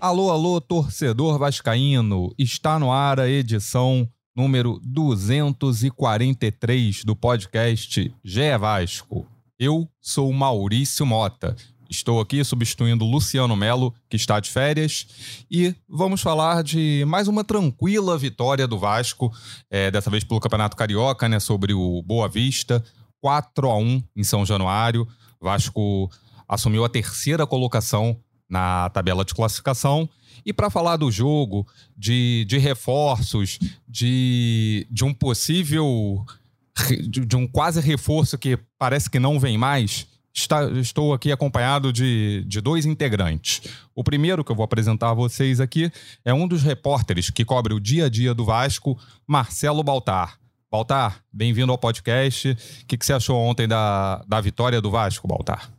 Alô, alô, torcedor vascaíno. Está no ar a edição número 243 do podcast GE Vasco. Eu sou Maurício Mota. Estou aqui substituindo Luciano Melo, que está de férias, e vamos falar de mais uma tranquila vitória do Vasco, é, dessa vez pelo Campeonato Carioca, né, sobre o Boa Vista, 4 a 1 em São Januário. Vasco assumiu a terceira colocação na tabela de classificação. E para falar do jogo, de, de reforços, de, de um possível. De, de um quase reforço que parece que não vem mais, está, estou aqui acompanhado de, de dois integrantes. O primeiro que eu vou apresentar a vocês aqui é um dos repórteres que cobre o dia a dia do Vasco, Marcelo Baltar. Baltar, bem-vindo ao podcast. O que, que você achou ontem da, da vitória do Vasco, Baltar?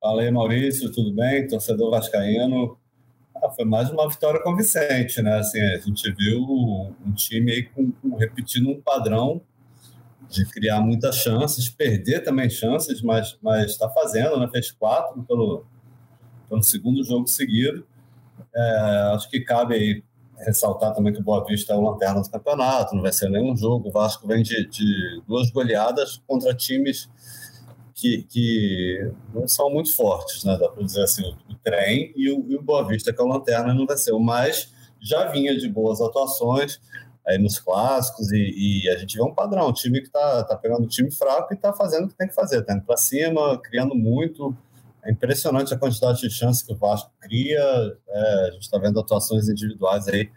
Fala aí, Maurício, tudo bem? Torcedor vascaíno. Ah, foi mais uma vitória convincente, né? Assim, a gente viu um time aí com, com, repetindo um padrão de criar muitas chances, perder também chances, mas está fazendo, né? Fez quatro pelo, pelo segundo jogo seguido. É, acho que cabe aí ressaltar também que o Boa Vista é o lanterna do campeonato, não vai ser nenhum jogo. O Vasco vem de, de duas goleadas contra times que, que não são muito fortes, né? Dá para dizer assim, o, trem e o, e o Boa Vista, que é o Lanterna, não vai ser. Mas já vinha de boas atuações aí nos clássicos e, e a gente vê um padrão, um time que está tá pegando um time fraco e está fazendo o que tem que fazer, está indo para cima, criando muito. É impressionante a quantidade de chances que o Vasco cria. É, a gente está vendo atuações individuais aí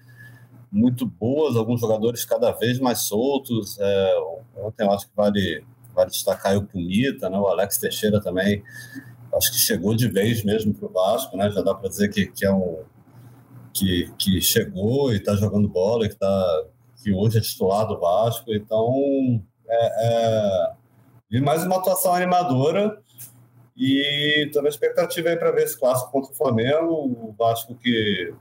muito boas, alguns jogadores cada vez mais soltos. É, ontem eu acho que vale Vale destacar o Punita, né? o Alex Teixeira também, acho que chegou de vez mesmo para o Vasco, né? já dá para dizer que, que é um que, que chegou e está jogando bola, que, tá, que hoje é titular do Vasco, então é, é, mais uma atuação animadora e toda a expectativa aí para ver esse clássico contra o Flamengo, o Vasco que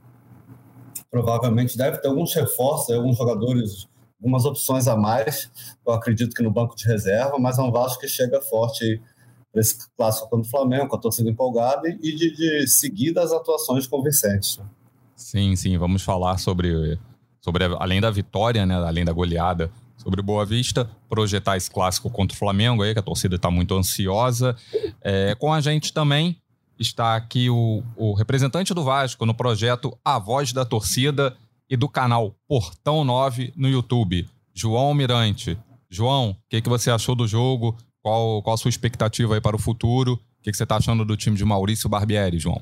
provavelmente deve ter alguns reforços, alguns jogadores algumas opções a mais, eu acredito que no banco de reserva, mas é um Vasco que chega forte para esse clássico contra o Flamengo, com a torcida empolgada e de, de seguidas atuações convincentes. Sim, sim, vamos falar sobre, sobre além da vitória, né, além da goleada, sobre Boa Vista, projetar esse clássico contra o Flamengo aí, que a torcida está muito ansiosa. É, com a gente também está aqui o, o representante do Vasco no projeto A Voz da Torcida, e do canal Portão 9 no YouTube, João Mirante. João, o que, que você achou do jogo? Qual, qual a sua expectativa aí para o futuro? O que, que você está achando do time de Maurício Barbieri, João?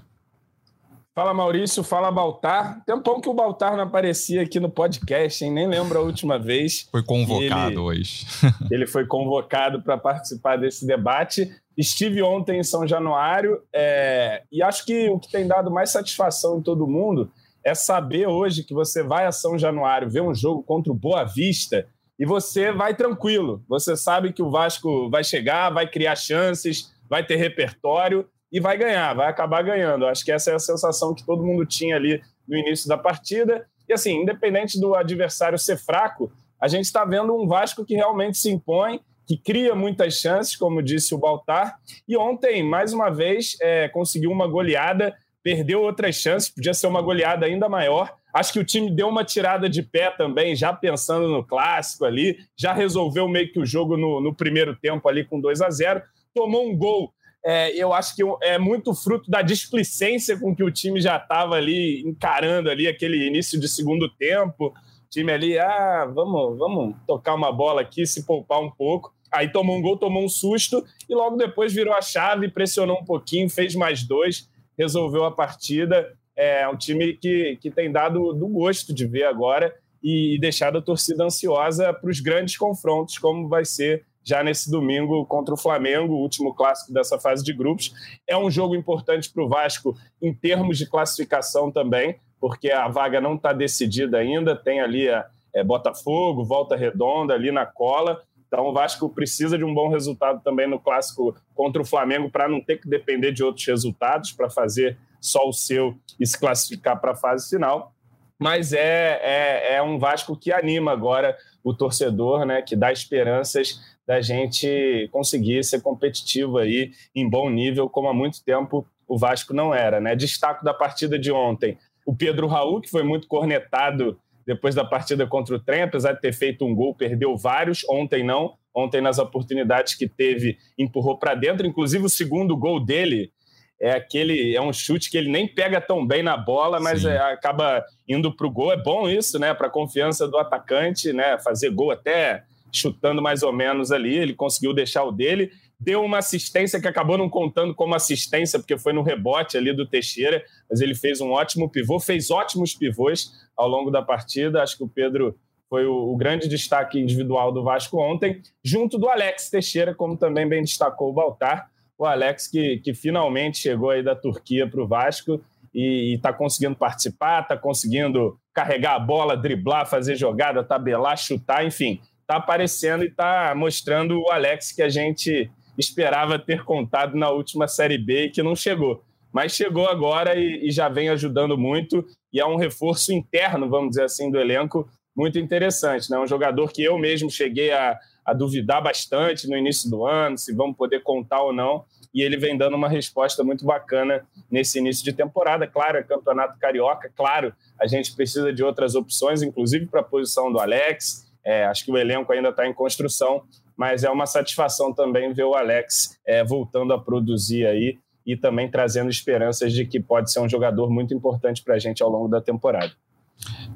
Fala Maurício, fala Baltar. Tempão que o Baltar não aparecia aqui no podcast, hein? Nem lembro a última vez. Foi convocado ele, hoje. ele foi convocado para participar desse debate. Estive ontem em São Januário é, e acho que o que tem dado mais satisfação em todo mundo é saber hoje que você vai a São Januário ver um jogo contra o Boa Vista e você vai tranquilo. Você sabe que o Vasco vai chegar, vai criar chances, vai ter repertório e vai ganhar, vai acabar ganhando. Acho que essa é a sensação que todo mundo tinha ali no início da partida. E assim, independente do adversário ser fraco, a gente está vendo um Vasco que realmente se impõe, que cria muitas chances, como disse o Baltar. E ontem, mais uma vez, é, conseguiu uma goleada perdeu outras chances, podia ser uma goleada ainda maior. Acho que o time deu uma tirada de pé também, já pensando no clássico ali, já resolveu meio que o jogo no, no primeiro tempo ali com 2 a 0 tomou um gol. É, eu acho que é muito fruto da displicência com que o time já estava ali encarando ali aquele início de segundo tempo. O time ali, ah, vamos, vamos tocar uma bola aqui, se poupar um pouco. Aí tomou um gol, tomou um susto e logo depois virou a chave, pressionou um pouquinho, fez mais dois resolveu a partida. É um time que, que tem dado do gosto de ver agora e deixado a torcida ansiosa para os grandes confrontos, como vai ser já nesse domingo contra o Flamengo, o último clássico dessa fase de grupos. É um jogo importante para o Vasco em termos de classificação também, porque a vaga não está decidida ainda, tem ali a, é, Botafogo, Volta Redonda ali na cola, então o Vasco precisa de um bom resultado também no clássico contra o Flamengo para não ter que depender de outros resultados para fazer só o seu e se classificar para a fase final. Mas é, é, é, um Vasco que anima agora o torcedor, né? Que dá esperanças da gente conseguir ser competitivo aí em bom nível, como há muito tempo o Vasco não era. Né? Destaco da partida de ontem, o Pedro Raul, que foi muito cornetado depois da partida contra o Trem, apesar de ter feito um gol, perdeu vários, ontem não. Ontem, nas oportunidades que teve, empurrou para dentro. Inclusive, o segundo gol dele é aquele é um chute que ele nem pega tão bem na bola, mas é, acaba indo para o gol. É bom isso, né? Para a confiança do atacante, né? Fazer gol até chutando mais ou menos ali. Ele conseguiu deixar o dele. Deu uma assistência que acabou não contando como assistência, porque foi no rebote ali do Teixeira, mas ele fez um ótimo pivô, fez ótimos pivôs ao longo da partida. Acho que o Pedro foi o, o, grande destaque individual do Vasco ontem, junto do Alex Teixeira, como também bem destacou o Baltar o Alex, que, que finalmente chegou aí da Turquia para o Vasco e está conseguindo participar, está conseguindo carregar a bola, driblar, fazer jogada, tabelar, chutar, enfim, está aparecendo e está mostrando o Alex que a gente esperava ter contado na última Série B e que não chegou. Mas chegou agora e, e já vem ajudando muito e é um reforço interno, vamos dizer assim, do elenco muito interessante. Né? Um jogador que eu mesmo cheguei a, a duvidar bastante no início do ano, se vamos poder contar ou não, e ele vem dando uma resposta muito bacana nesse início de temporada. Claro, é campeonato carioca, claro, a gente precisa de outras opções, inclusive para a posição do Alex. É, acho que o elenco ainda está em construção, mas é uma satisfação também ver o Alex é, voltando a produzir aí e também trazendo esperanças de que pode ser um jogador muito importante para a gente ao longo da temporada.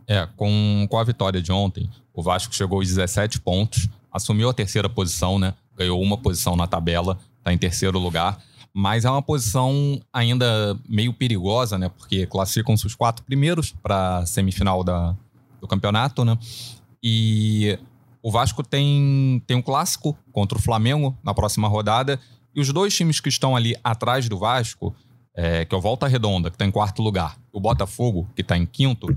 É, com, com a vitória de ontem, o Vasco chegou aos 17 pontos, assumiu a terceira posição, né? Ganhou uma posição na tabela, está em terceiro lugar. Mas é uma posição ainda meio perigosa, né? Porque classificam-se os quatro primeiros para a semifinal da, do campeonato, né? E o Vasco tem, tem um clássico contra o Flamengo na próxima rodada. E os dois times que estão ali atrás do Vasco, é, que é o Volta Redonda, que está em quarto lugar, o Botafogo, que está em quinto,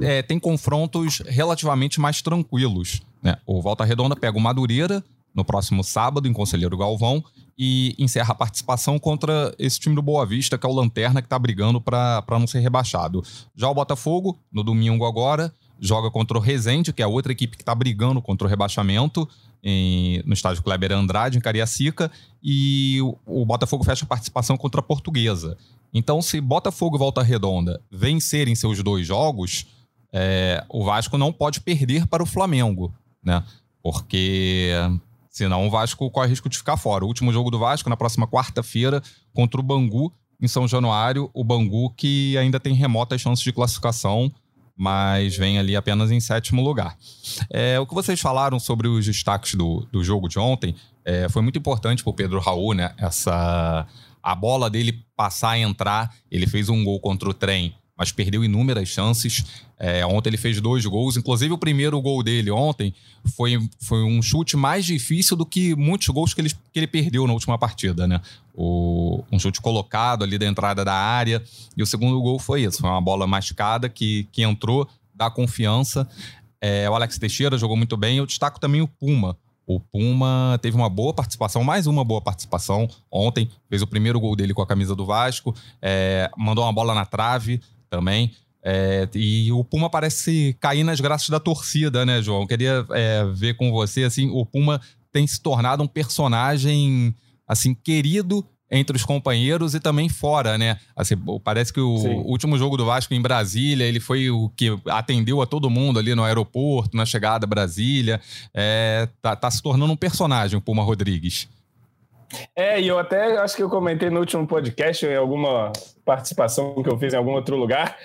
é, tem confrontos relativamente mais tranquilos. Né? O Volta Redonda pega o Madureira no próximo sábado, em Conselheiro Galvão, e encerra a participação contra esse time do Boa Vista, que é o Lanterna, que está brigando para não ser rebaixado. Já o Botafogo, no domingo agora, joga contra o Resende, que é a outra equipe que está brigando contra o rebaixamento, em, no estádio Kleber Andrade, em Cariacica, e o, o, Botafogo fecha a participação contra a Portuguesa. Então, se Botafogo e Volta Redonda vencerem seus dois jogos, é, o Vasco não pode perder para o Flamengo, né? Porque senão o Vasco corre risco de ficar fora. O último jogo do Vasco, na próxima quarta-feira, contra o Bangu, em São Januário. O Bangu que ainda tem remotas chances de classificação mas vem ali apenas em sétimo lugar. É, o que vocês falaram sobre os destaques do, do jogo de ontem é, foi muito importante para o Pedro Raul, né? Essa, a bola dele passar e entrar, ele fez um gol contra o trem mas perdeu inúmeras chances. É, ontem ele fez dois gols, inclusive o primeiro gol dele ontem foi, foi um chute mais difícil do que muitos gols que ele, que ele perdeu na última partida, né? O, um chute colocado ali da entrada da área, e o segundo gol foi isso, foi uma bola mascada que, que entrou, dá confiança. É, o Alex Teixeira jogou muito bem, eu destaco também o Puma. O Puma teve uma boa participação, mais uma boa participação ontem. Fez o primeiro gol dele com a camisa do Vasco, é, mandou uma bola na trave, também. É, e o Puma parece cair nas graças da torcida, né, João? Queria é, ver com você, assim, o Puma tem se tornado um personagem, assim, querido entre os companheiros e também fora, né? Assim, parece que o Sim. último jogo do Vasco em Brasília, ele foi o que atendeu a todo mundo ali no aeroporto, na chegada a Brasília. É, tá, tá se tornando um personagem, o Puma Rodrigues. É, e eu até acho que eu comentei no último podcast, em alguma participação que eu fiz em algum outro lugar,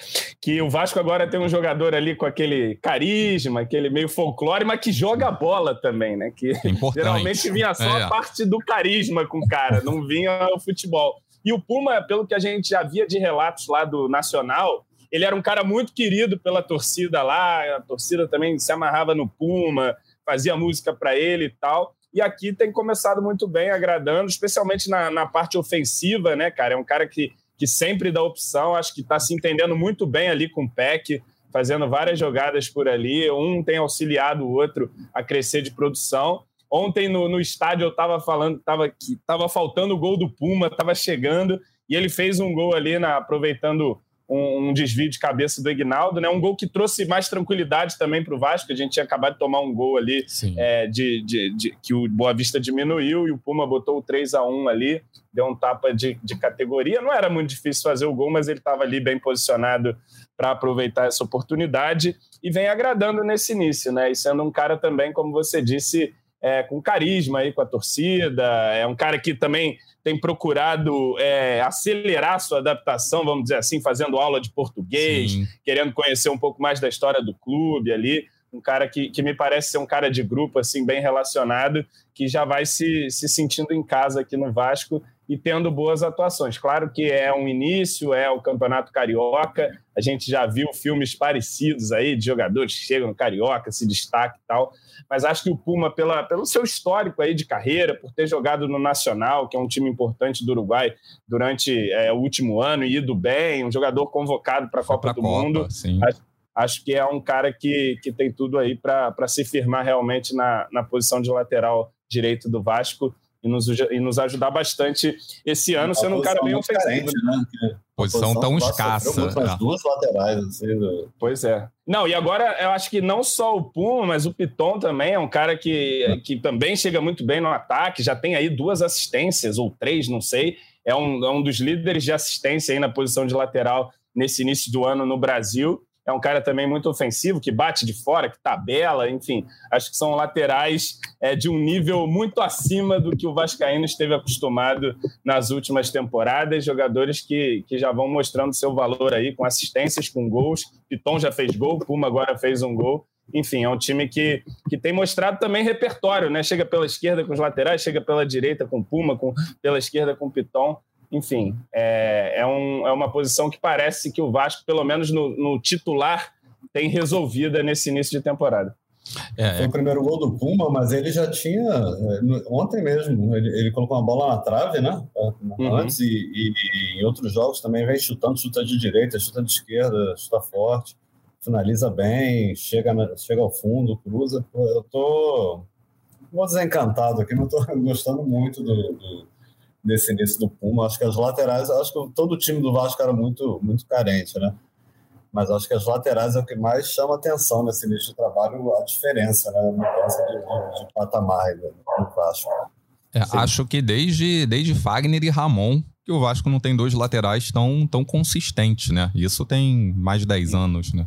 que o Vasco agora tem um jogador ali com aquele carisma, aquele meio folclore, mas que joga bola também, né? Que Importante. geralmente vinha só é. a parte do carisma com o cara, não vinha o futebol. E o Puma, pelo que a gente já via de relatos lá do Nacional, ele era um cara muito querido pela torcida lá, a torcida também se amarrava no Puma, fazia música para ele e tal e aqui tem começado muito bem, agradando, especialmente na, na parte ofensiva, né, cara? É um cara que, que sempre dá opção, acho que está se entendendo muito bem ali com o Peck, fazendo várias jogadas por ali. Um tem auxiliado o outro a crescer de produção. Ontem no, no estádio eu estava falando tava, que estava faltando o gol do Puma, estava chegando, e ele fez um gol ali na, aproveitando um, um, desvio de cabeça do Ignaldo, né? Um gol que trouxe mais tranquilidade também para o Vasco. A gente tinha acabado de tomar um gol ali é, de, de, de, que o Boa Vista diminuiu e o Puma botou o 3 a 1 ali, deu um tapa de, de categoria. Não era muito difícil fazer o gol, mas ele estava ali bem posicionado para aproveitar essa oportunidade e vem agradando nesse início, né? E sendo um cara também, como você disse, é, com carisma aí com a torcida, é um cara que também tem procurado é, acelerar sua adaptação, vamos dizer assim, fazendo aula de português, Sim. querendo conhecer um pouco mais da história do clube ali. Um cara que, que me parece ser um cara de grupo, assim, bem relacionado, que já vai se, se sentindo em casa aqui no Vasco e tendo boas atuações. Claro que é um início, é o Campeonato Carioca, a gente já viu filmes parecidos aí de jogadores que chegam no Carioca, se destacam e tal, mas acho que o Puma, pela, pelo seu histórico aí de carreira, por ter jogado no Nacional, que é um time importante do Uruguai durante é, o último ano e ido bem, um jogador convocado para a Copa do Copa, Mundo, acho, acho, que é um cara que, que tem tudo aí para se firmar realmente na, na posição de lateral direito do Vasco e nos, e nos ajudar bastante esse ano, sendo um cara bem ofensivo. Carente, né? Posição, tão escassa. As é. duas laterais. Assim, né? Pois é. Não, e agora eu acho que não só o Puma, mas o Piton também é um cara que, que também chega muito bem no ataque, já tem aí duas assistências, ou três, não sei. É um, é um dos líderes de assistência aí na posição de lateral nesse início do ano no Brasil é um cara também muito ofensivo, que bate de fora, que tabela, enfim. Acho que são laterais é, de um nível muito acima do que o Vascaíno esteve acostumado nas últimas temporadas. Jogadores que, que já vão mostrando seu valor aí, com assistências, com gols. Piton já fez gol, Puma agora fez um gol. Enfim, é um time que, que tem mostrado também repertório, né? Chega pela esquerda com os laterais, chega pela direita com Puma, com, pela esquerda com Piton enfim, é, é, um, é, uma posição que parece que o Vasco, pelo menos no, no titular, tem resolvida nesse início de temporada. É, Foi o primeiro gol do Puma, mas ele já tinha. É, ontem mesmo, ele, ele colocou uma bola na trave, né? Uhum. Antes, e, e, e, em outros jogos também vem chutando, chuta de direita, chuta de esquerda, chuta forte, finaliza bem, chega, na, chega ao fundo, cruza. Eu tô. Vou desencantado aqui, não estou gostando muito do, do nesse início do Puma. Acho que as laterais, acho que todo o time do Vasco era muito, muito carente, né? Mas acho que as laterais é o que mais chama atenção nesse início de trabalho, a diferença, né? A mudança de, de, de patamar no Vasco. É, acho que desde, desde Fagner e Ramon que o Vasco não tem dois laterais tão, tão consistentes, né? Isso tem mais de 10 anos, né?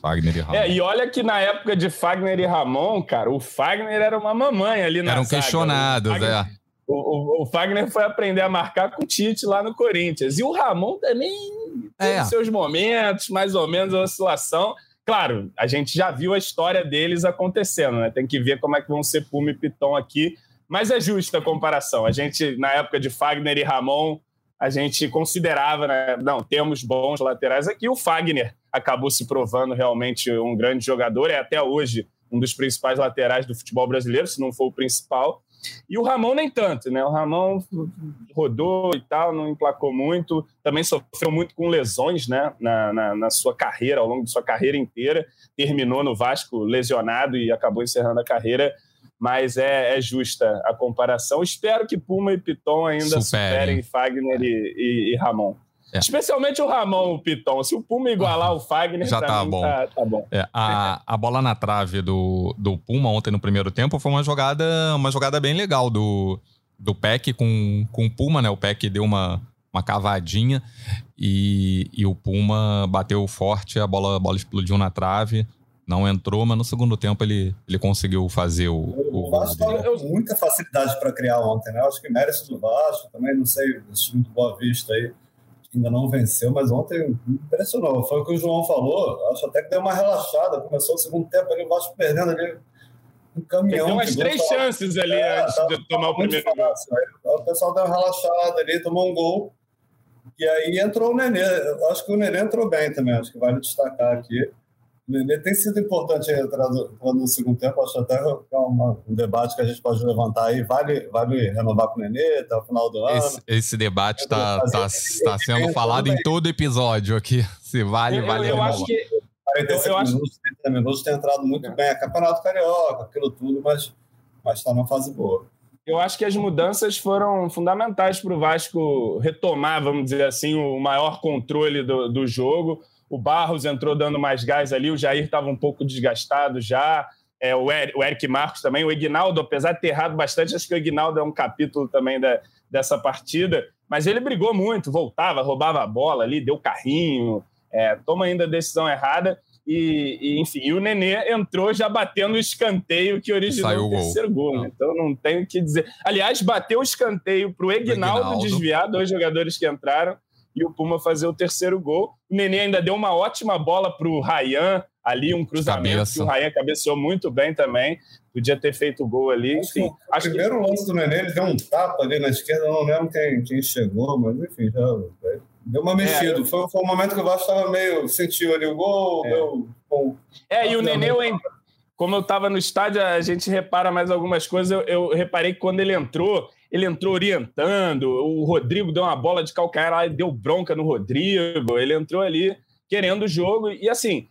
Fagner e Ramon. É, e olha que na época de Fagner e Ramon, cara, o Fagner era uma mamãe ali na Eram zaga. questionados, Fagner, é. O, o, o, Fagner foi aprender a marcar com o Tite lá no Corinthians. E o Ramon também tem é. seus momentos, mais ou menos, a oscilação. Claro, a gente já viu a história deles acontecendo, né? Tem que ver como é que vão ser Puma e Piton aqui. Mas é justa a comparação. A gente, na época de Fagner e Ramon, a gente considerava, né? Não, temos bons laterais aqui. O Fagner acabou se provando realmente um grande jogador, é até hoje um dos principais laterais do futebol brasileiro, se não for o principal. E o Ramon nem tanto, né? O Ramon rodou e tal, não emplacou muito, também sofreu muito com lesões, né? Na, na, na, sua carreira, ao longo de sua carreira inteira. Terminou no Vasco lesionado e acabou encerrando a carreira. Mas é, é justa a comparação. Espero que Puma e Piton ainda superem, superem Fagner e, e, e Ramon. É. Especialmente o Ramon, o Piton. Se o Puma igualar o Fagner, já tá bom. Tá, tá bom. É, a, a bola na trave do, do Puma ontem no primeiro tempo foi uma jogada, uma jogada bem legal do, do Peck com, com o Puma, né? O Peck deu uma, uma cavadinha e, e o Puma bateu forte, a bola, a bola explodiu na trave. Não entrou, mas no segundo tempo ele, ele conseguiu fazer o. O, o Vasco teve muita facilidade para criar ontem, né? Acho que mérito do Vasco também, não sei, time do Boa Vista aí ainda não venceu, mas ontem impressionou. Foi o que o João falou. Acho até que deu uma relaxada. Começou o segundo tempo ali, o Vasco perdendo ali um caminhão. Tem umas três chances ali é, antes tá, de tomar o primeiro gol. O pessoal deu uma relaxada ali, tomou um gol. E aí entrou o Nenê. Acho que o Nenê entrou bem também. Acho que vale destacar aqui. O Nenê tem sido importante entrar no segundo tempo. Acho até que é uma, um debate que a gente pode levantar aí. Vale, vale renovar com o Nenê até o final do ano? Esse, esse debate está tá, tá sendo falado em todo episódio aqui. Se vale, eu, vale eu, eu acho que 45 eu, eu minutos, acho... 30 minutos tem entrado muito bem. É campeonato carioca, aquilo tudo, mas está numa fase boa. eu acho que as mudanças foram fundamentais para o Vasco retomar, vamos dizer assim, o maior controle do, do jogo. O Barros entrou dando mais gás ali, o Jair estava um pouco desgastado já. É, o, Eric, Marcos também, o Ignaldo, apesar de ter errado bastante, acho que o Ignaldo é um capítulo também da, dessa partida, mas ele brigou muito, voltava, roubava a bola ali, deu carrinho, é, toma ainda a decisão errada. E, e, enfim, e o Nenê entrou já batendo o escanteio que originou Saiu o terceiro gol. gol né? Então não tenho o que dizer. Aliás, bateu o escanteio para o Egnaldo desviar, dois jogadores que entraram, e o Puma fazer o terceiro gol. O Nenê ainda deu uma ótima bola para o Rayan, ali um cruzamento Cabeça. que o Rayan cabeceou muito bem também. Podia ter feito o gol ali. Acho enfim, o acho primeiro que... lance do Nenê, ele deu um tapa ali na esquerda, não lembro quem, quem chegou, mas enfim, já Deu uma mexida. É, foi, foi um momento que o Vasco estava meio. sentiu ali o gol, é. deu. Bom, é, e o Nenê, eu, como eu estava no estádio, a gente repara mais algumas coisas. Eu, eu, reparei que quando ele entrou, ele entrou orientando. O Rodrigo deu uma bola de calcanhar lá e deu bronca no Rodrigo. Ele entrou ali querendo o jogo. E assim,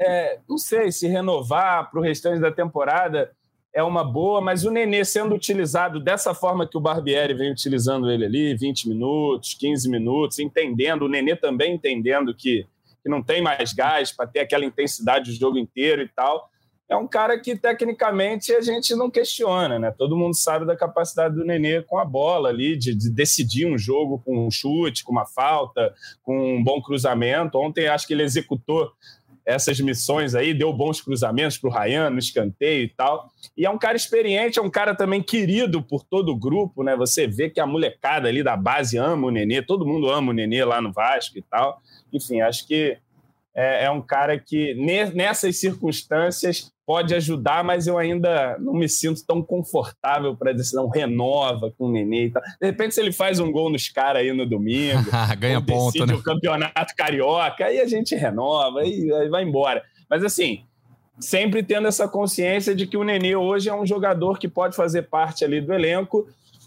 é, não sei se renovar para o restante da temporada é uma boa, mas o Nenê sendo utilizado dessa forma que o Barbieri vem utilizando ele ali, 20 minutos, 15 minutos, entendendo, o Nenê também entendendo que, que não tem mais gás para ter aquela intensidade do jogo inteiro e tal, é um cara que tecnicamente a gente não questiona, né? Todo mundo sabe da capacidade do Nenê com a bola ali, de, de decidir um jogo com um chute, com uma falta, com um bom cruzamento. Ontem acho que ele executou essas missões aí, deu bons cruzamentos para o Ryan no escanteio e tal. E é um cara experiente, é um cara também querido por todo o grupo, né? Você vê que a molecada ali da base ama o Nenê, todo mundo ama o Nenê lá no Vasco e tal. Enfim, acho que é, é um cara que, nessas circunstâncias, pode ajudar, mas eu ainda não me sinto tão confortável para dizer, não, renova com o Nenê e tal. De repente, se ele faz um gol nos caras aí no domingo, ganha ponto, né? o campeonato carioca, aí a gente renova, aí, aí vai embora. Mas assim, sempre tendo essa consciência de que o Nenê hoje é um jogador que pode fazer parte ali do elenco,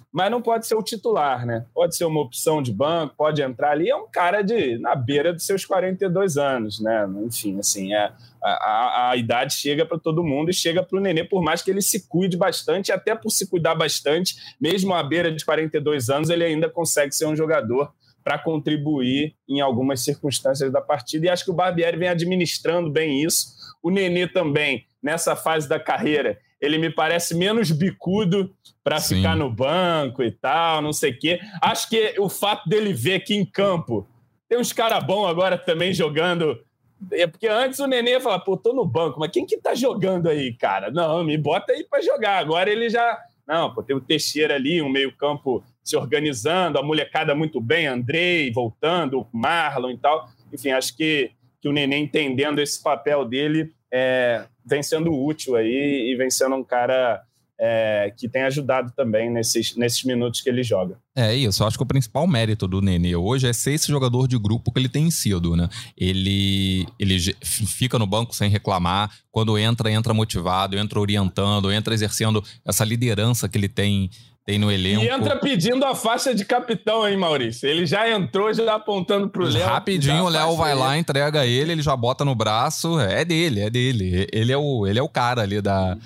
mas não pode ser o titular, né? Pode ser uma opção de banco, pode entrar ali. É um cara de na beira dos seus 42 anos, né? Enfim, assim, é, a, a, a idade chega para todo mundo e chega para o Nenê, por mais que ele se cuide bastante, até por se cuidar bastante, mesmo à beira de 42 anos, ele ainda consegue ser um jogador para contribuir em algumas circunstâncias da partida. E acho que o Barbieri vem administrando bem isso. O Nenê também, nessa fase da carreira, ele me parece menos bicudo para ficar no banco e tal, não sei o quê. Acho que o fato dele ver aqui em campo, tem uns caras bons agora também jogando. É porque antes o Nenê ia falar, pô, tô no banco, mas quem que tá jogando aí, cara? Não, me bota aí para jogar. Agora ele já. Não, pô, tem o Teixeira ali, um meio-campo se organizando, a molecada muito bem, Andrei voltando, Marlon e tal. Enfim, acho que, que o Nenê entendendo esse papel dele é, vem sendo útil aí e vem sendo um cara é, que tem ajudado também nesses, nesses minutos que ele joga. É isso, eu acho que o principal mérito do Nenê hoje é ser esse jogador de grupo que ele tem sido, né? Ele, ele fica no banco sem reclamar, quando entra, entra motivado, entra orientando, entra exercendo essa liderança que ele tem tem no elenco. E entra pedindo a faixa de capitão, hein, Maurício? Ele já entrou, já apontando pro Léo. Rapidinho, o Léo vai lá, entrega ele, ele já bota no braço. É dele, é dele. Ele é o, ele é o cara ali da,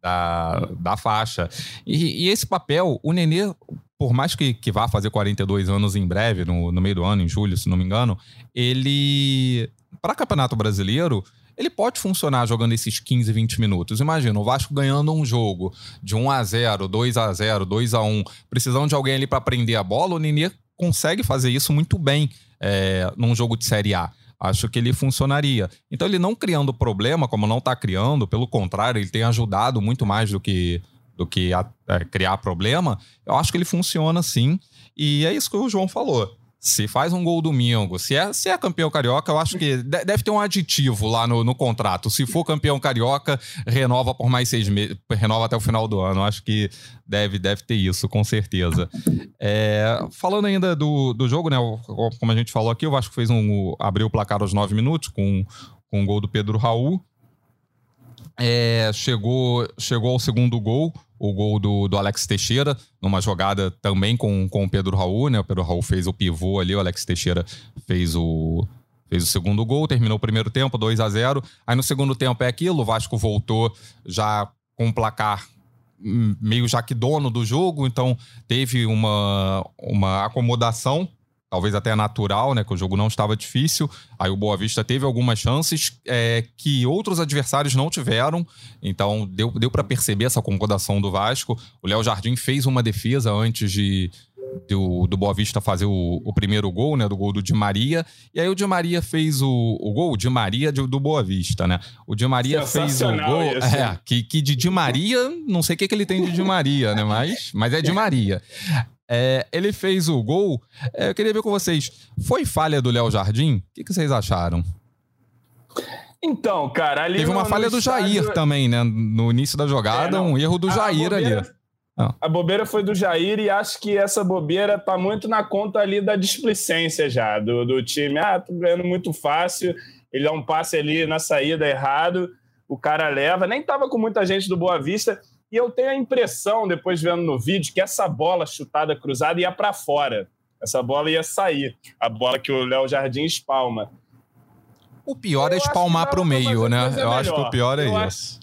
da, da faixa. E, e esse papel, o Nenê, por mais que, que vá fazer 42 anos em breve, no, no meio do ano, em julho, se não me engano, ele. Para Campeonato Brasileiro, ele pode funcionar jogando esses 15, 20 minutos. Imagina, o Vasco ganhando um jogo de 1 a 0 2 a 0 2 a 1 precisando de alguém ali para prender a bola, o Nenê consegue fazer isso muito bem é, num jogo de Série A. Acho que ele funcionaria. Então, ele não criando problema, como não está criando, pelo contrário, ele tem ajudado muito mais do que, do que a, é, criar problema. Eu acho que ele funciona sim. E é isso que o João falou se faz um gol domingo, se é, se é campeão carioca, eu acho que deve ter um aditivo lá no, no contrato. Se for campeão carioca, renova por mais seis meses, renova até o final do ano. Eu acho que deve, deve ter isso, com certeza. É, falando ainda do, do jogo, né? Como a gente falou aqui, o Vasco fez um. abriu o placar aos nove minutos com, com um gol do Pedro Raul. É, chegou, chegou ao segundo gol o gol do, do Alex Teixeira, numa jogada também com, com o Pedro Raul, né? O Pedro Raul fez o pivô ali, o Alex Teixeira fez o, fez o segundo gol, terminou o primeiro tempo, 2 a 0 Aí no segundo tempo é aquilo, o Vasco voltou já com o placar meio já que dono do jogo, então teve uma, uma acomodação talvez até natural, né? Que o jogo não estava difícil. Aí o Boa Vista teve algumas chances é, que outros adversários não tiveram. Então deu, deu para perceber essa acomodação do Vasco. O Léo Jardim fez uma defesa antes de, do, do Boa Vista fazer o, o, primeiro gol, né? Do gol do Di Maria. E aí o Di Maria fez o, o gol, o Di Maria do, do Boa Vista, né? O Di Maria fez o gol. É, que, que de Di Maria, não sei o que, que ele tem de Di Maria, né? Mas, mas é Di Maria. É, ele fez o gol. É, eu queria ver com vocês. Foi falha do Léo Jardim? O que, que, vocês acharam? Então, cara, ali. Teve uma falha do estádio... Jair também, né? No início da jogada, é, um erro do Jair bobeira, ali. Ah. A bobeira foi do Jair e acho que essa bobeira tá muito na conta ali da displicência já, do, do time. Ah, tô ganhando muito fácil. Ele dá um passe ali na saída errado, o cara leva. Nem tava com muita gente do Boa Vista. E eu tenho a impressão, depois vendo no vídeo, que essa bola chutada cruzada ia para fora. Essa bola ia sair. A bola que o Léo Jardim espalma. O pior é eu é espalmar para o meio, né? Eu melhor. acho que o pior é eu isso. Acho,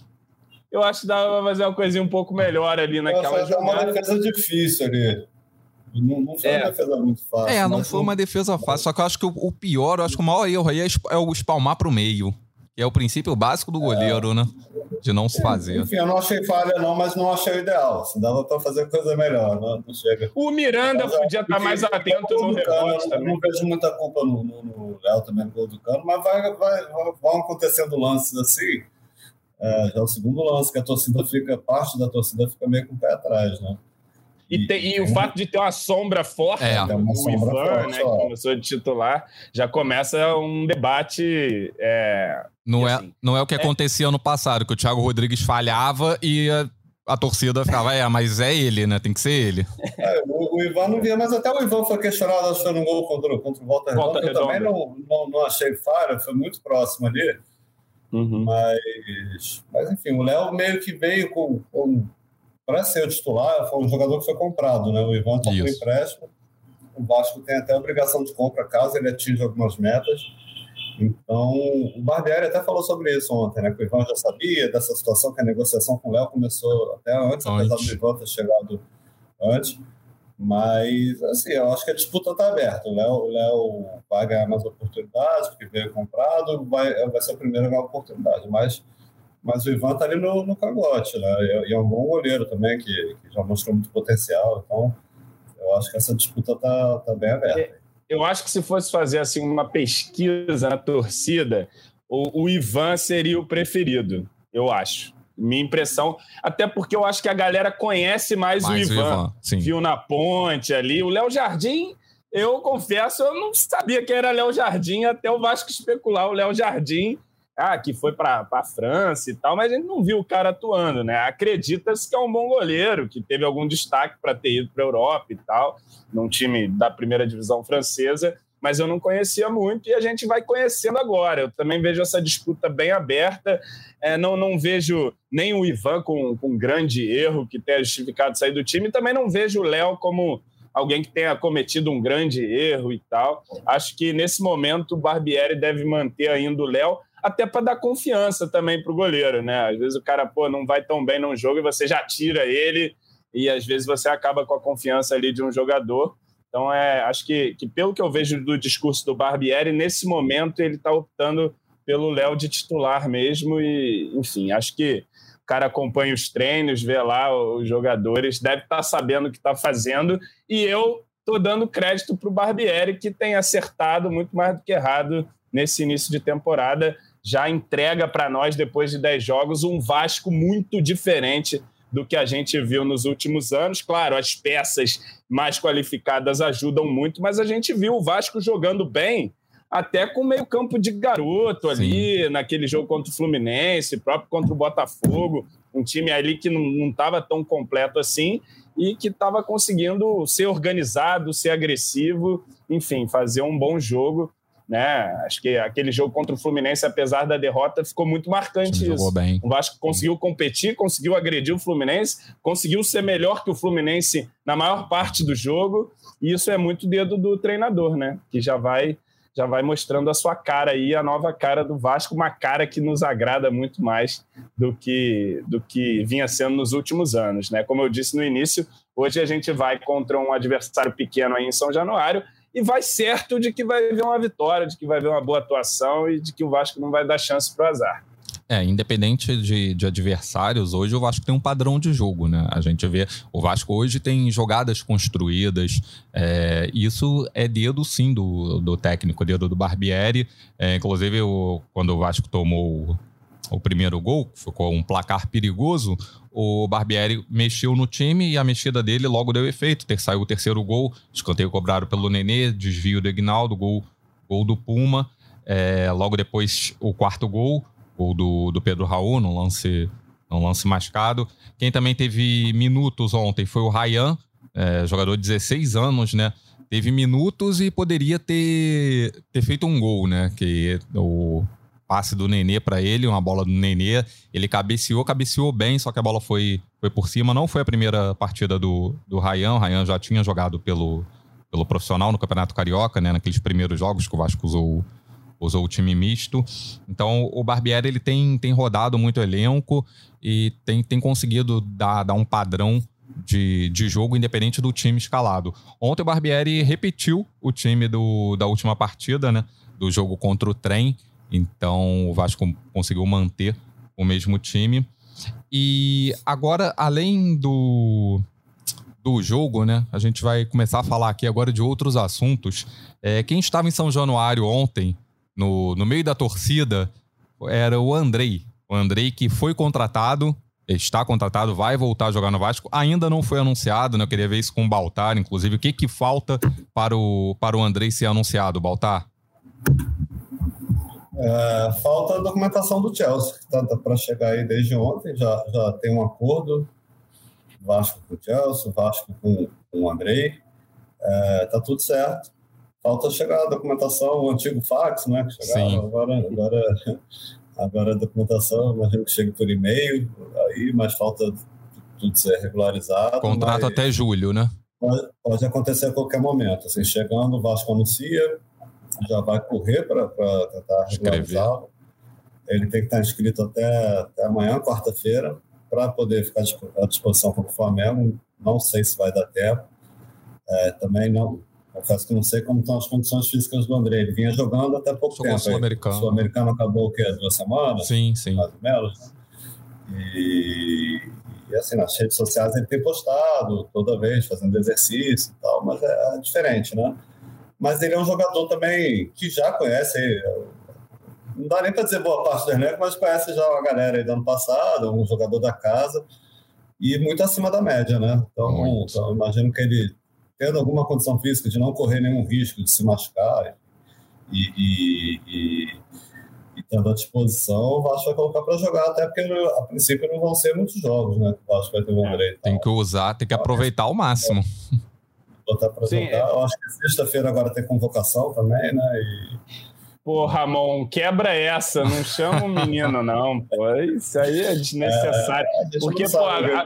eu acho que dava pra fazer uma coisinha um pouco melhor ali naquela jogada. uma defesa difícil ali. Não, não foi é. uma defesa muito fácil. É, não foi uma defesa fácil. Só que eu acho que o, o pior, eu acho que o maior erro aí é, é o espalmar para o meio. Que é o princípio básico do goleiro, é. né? de não se fazer. Enfim, eu não achei falha, não, mas não achei o ideal. Se dava para fazer coisa melhor, não, não chega. O Miranda mas, podia estar tá mais atento no rebote também. Não vejo muita culpa no, no, Léo também no gol do Cano, mas vai, vai, vão acontecendo lances assim. É, já é o segundo lance que a torcida fica, parte da torcida fica meio com o pé atrás, né? E, tem, e, o fato de ter uma sombra forte, é, né, uma sombra Ivan, forte, né, que começou de titular, já começa um debate. É, não, é, assim, não é o que é, acontecia no passado, que o Thiago Rodrigues falhava e a, a torcida ficava, é, mas é ele, né? Tem que ser ele. É, o, o, Ivan não via, mas até o Ivan foi questionado achando um gol contra, contra o Volta, Volta Redonda. Eu também não, não, não achei falha, foi muito próximo ali. Uhum. Mas, mas, enfim, o Léo meio que veio com, com para ser o titular, foi um jogador que foi comprado, né? O Ivan está por empréstimo. O Vasco tem até obrigação de compra caso ele atinja algumas metas. Então, o Barbieri até falou sobre isso ontem, né? Que o Ivan já sabia dessa situação, que a negociação com o Léo começou até antes, antes, apesar do Ivan ter chegado antes. Mas, assim, eu acho que a disputa está aberta. O Léo, o Léo vai ganhar mais oportunidades, porque veio comprado, vai, vai ser o primeiro a ganhar oportunidade. Mas mas o Ivan tá ali no, no cangote, né? E é um bom goleiro também, que, que, já mostrou muito potencial. Então, eu acho que essa disputa tá, tá bem aberta. É, eu acho que se fosse fazer assim uma pesquisa na torcida, o, o Ivan seria o preferido, eu acho. Minha impressão, até porque eu acho que a galera conhece mais, mais o Ivan. O Ivan Viu na ponte ali. O Léo Jardim, eu confesso, eu não sabia que era Léo Jardim até o Vasco especular o Léo Jardim ah, que foi para a França e tal, mas a gente não viu o cara atuando, né? Acredita-se que é um bom goleiro, que teve algum destaque para ter ido para a Europa e tal, num time da primeira divisão francesa, mas eu não conhecia muito e a gente vai conhecendo agora. Eu também vejo essa disputa bem aberta, é, não, não vejo nem o Ivan com, com um grande erro que tenha justificado sair do time, também não vejo o Léo como alguém que tenha cometido um grande erro e tal. Acho que nesse momento o Barbieri deve manter ainda o Léo, até para dar confiança também para o goleiro, né? Às vezes o cara, pô, não vai tão bem num jogo e você já tira ele e às vezes você acaba com a confiança ali de um jogador. Então, é, acho que, que pelo que eu vejo do discurso do Barbieri, nesse momento ele está optando pelo Léo de titular mesmo e, enfim, acho que o cara acompanha os treinos, vê lá os jogadores, deve estar tá sabendo o que está fazendo e eu estou dando crédito para o Barbieri, que tem acertado muito mais do que errado nesse início de temporada já entrega para nós, depois de 10 jogos, um Vasco muito diferente do que a gente viu nos últimos anos. Claro, as peças mais qualificadas ajudam muito, mas a gente viu o Vasco jogando bem, até com meio campo de garoto ali, Sim. naquele jogo contra o Fluminense, próprio contra o Botafogo, um time ali que não estava tão completo assim e que estava conseguindo ser organizado, ser agressivo, enfim, fazer um bom jogo né? Acho que aquele jogo contra o Fluminense, apesar da derrota, ficou muito marcante Sim, isso. Bem. O Vasco conseguiu competir, conseguiu agredir o Fluminense, conseguiu ser melhor que o Fluminense na maior parte do jogo, e isso é muito dedo do treinador, né? Que já vai já vai mostrando a sua cara aí, a nova cara do Vasco, uma cara que nos agrada muito mais do que, do que vinha sendo nos últimos anos. Né? Como eu disse no início, hoje a gente vai contra um adversário pequeno aí em São Januário e vai certo de que vai ver uma vitória, de que vai ver uma boa atuação e de que o Vasco não vai dar chance para o azar. É, independente de, de, adversários, hoje o Vasco tem um padrão de jogo, né? A gente vê, o Vasco hoje tem jogadas construídas, é, isso é dedo sim do, do técnico, dedo do Barbieri. É, inclusive, o, quando o Vasco tomou o, primeiro gol, ficou um placar perigoso, o Barbieri mexeu no time e a mexida dele logo deu efeito. Ter, saiu o terceiro gol, escanteio cobrado pelo Nenê, desvio do Ignaldo, gol, gol do Puma. É, logo depois, o quarto gol gol do, do Pedro Raul, no lance, no lance mascado. Quem também teve minutos ontem foi o Ryan, é, jogador de 16 anos, né? Teve minutos e poderia ter, ter feito um gol, né? Que o passe do Nenê para ele, uma bola do Nenê, ele cabeceou, cabeceou bem, só que a bola foi, foi por cima. Não foi a primeira partida do, do Ryan, o Ryan já tinha jogado pelo, pelo profissional no Campeonato Carioca, né? Naqueles primeiros jogos que o Vasco usou usou o time misto. Então o Barbieri ele tem, tem rodado muito elenco e tem, tem conseguido dar, dar um padrão de, de jogo independente do time escalado. Ontem o Barbieri repetiu o time do, da última partida, né? Do jogo contra o trem. Então o Vasco conseguiu manter o mesmo time. E agora, além do, do jogo, né? A gente vai começar a falar aqui agora de outros assuntos. É, quem estava em São Januário ontem no, no meio da torcida era o Andrei. O Andrei que foi contratado, está contratado, vai voltar a jogar no Vasco. Ainda não foi anunciado, né? Eu queria ver isso com o Baltar, inclusive. O que, que falta para o, para o Andrei ser anunciado, Baltar? É, falta a documentação do Chelsea, que está tá para chegar aí desde ontem. Já, já tem um acordo Vasco com o Chelsea, Vasco com, com o Andrei. É, tá tudo certo. Falta chegar a documentação, o antigo fax, né? Que chegava, Sim. Agora, agora, agora a documentação, imagino que chegue por e-mail, aí, mas falta tudo ser regularizado. Contrato até julho, né? Pode, pode, acontecer a qualquer momento. Assim, chegando, o Vasco anuncia, já vai correr para tentar regularizá-lo. Ele tem que estar inscrito até, até amanhã, quarta-feira, para poder ficar à disposição para o Flamengo. Não sei se vai dar tempo. É, também não, Confesso que não sei como estão as condições físicas do André. Ele vinha jogando até pouco Jogou tempo. Sul-Americano. Sul-Americano acabou o quê? Duas semanas? Sim, sim. Mais ou menos. E, e, assim, nas redes sociais ele tem postado toda vez, fazendo exercício e tal, mas é, é diferente, né? Mas ele é um jogador também que já conhece, não dá nem para dizer boa parte do elenco, mas conhece já a galera aí do ano passado, um jogador da casa e muito acima da média, né? Então, então imagino que ele tendo alguma condição física de não correr nenhum risco de se machucar e, e, e, e tendo à disposição, o Vasco vai colocar para jogar, até porque a princípio não vão ser muitos jogos, né? O Vasco vai ter o André. Tem que usar, tem que aproveitar ao máximo. Botar para jogar. É. Eu acho que sexta-feira agora tem convocação também, né? E... Pô, Ramon, quebra essa, não chama o menino, não. Pô. Isso aí é desnecessário. É, porque, pô, a,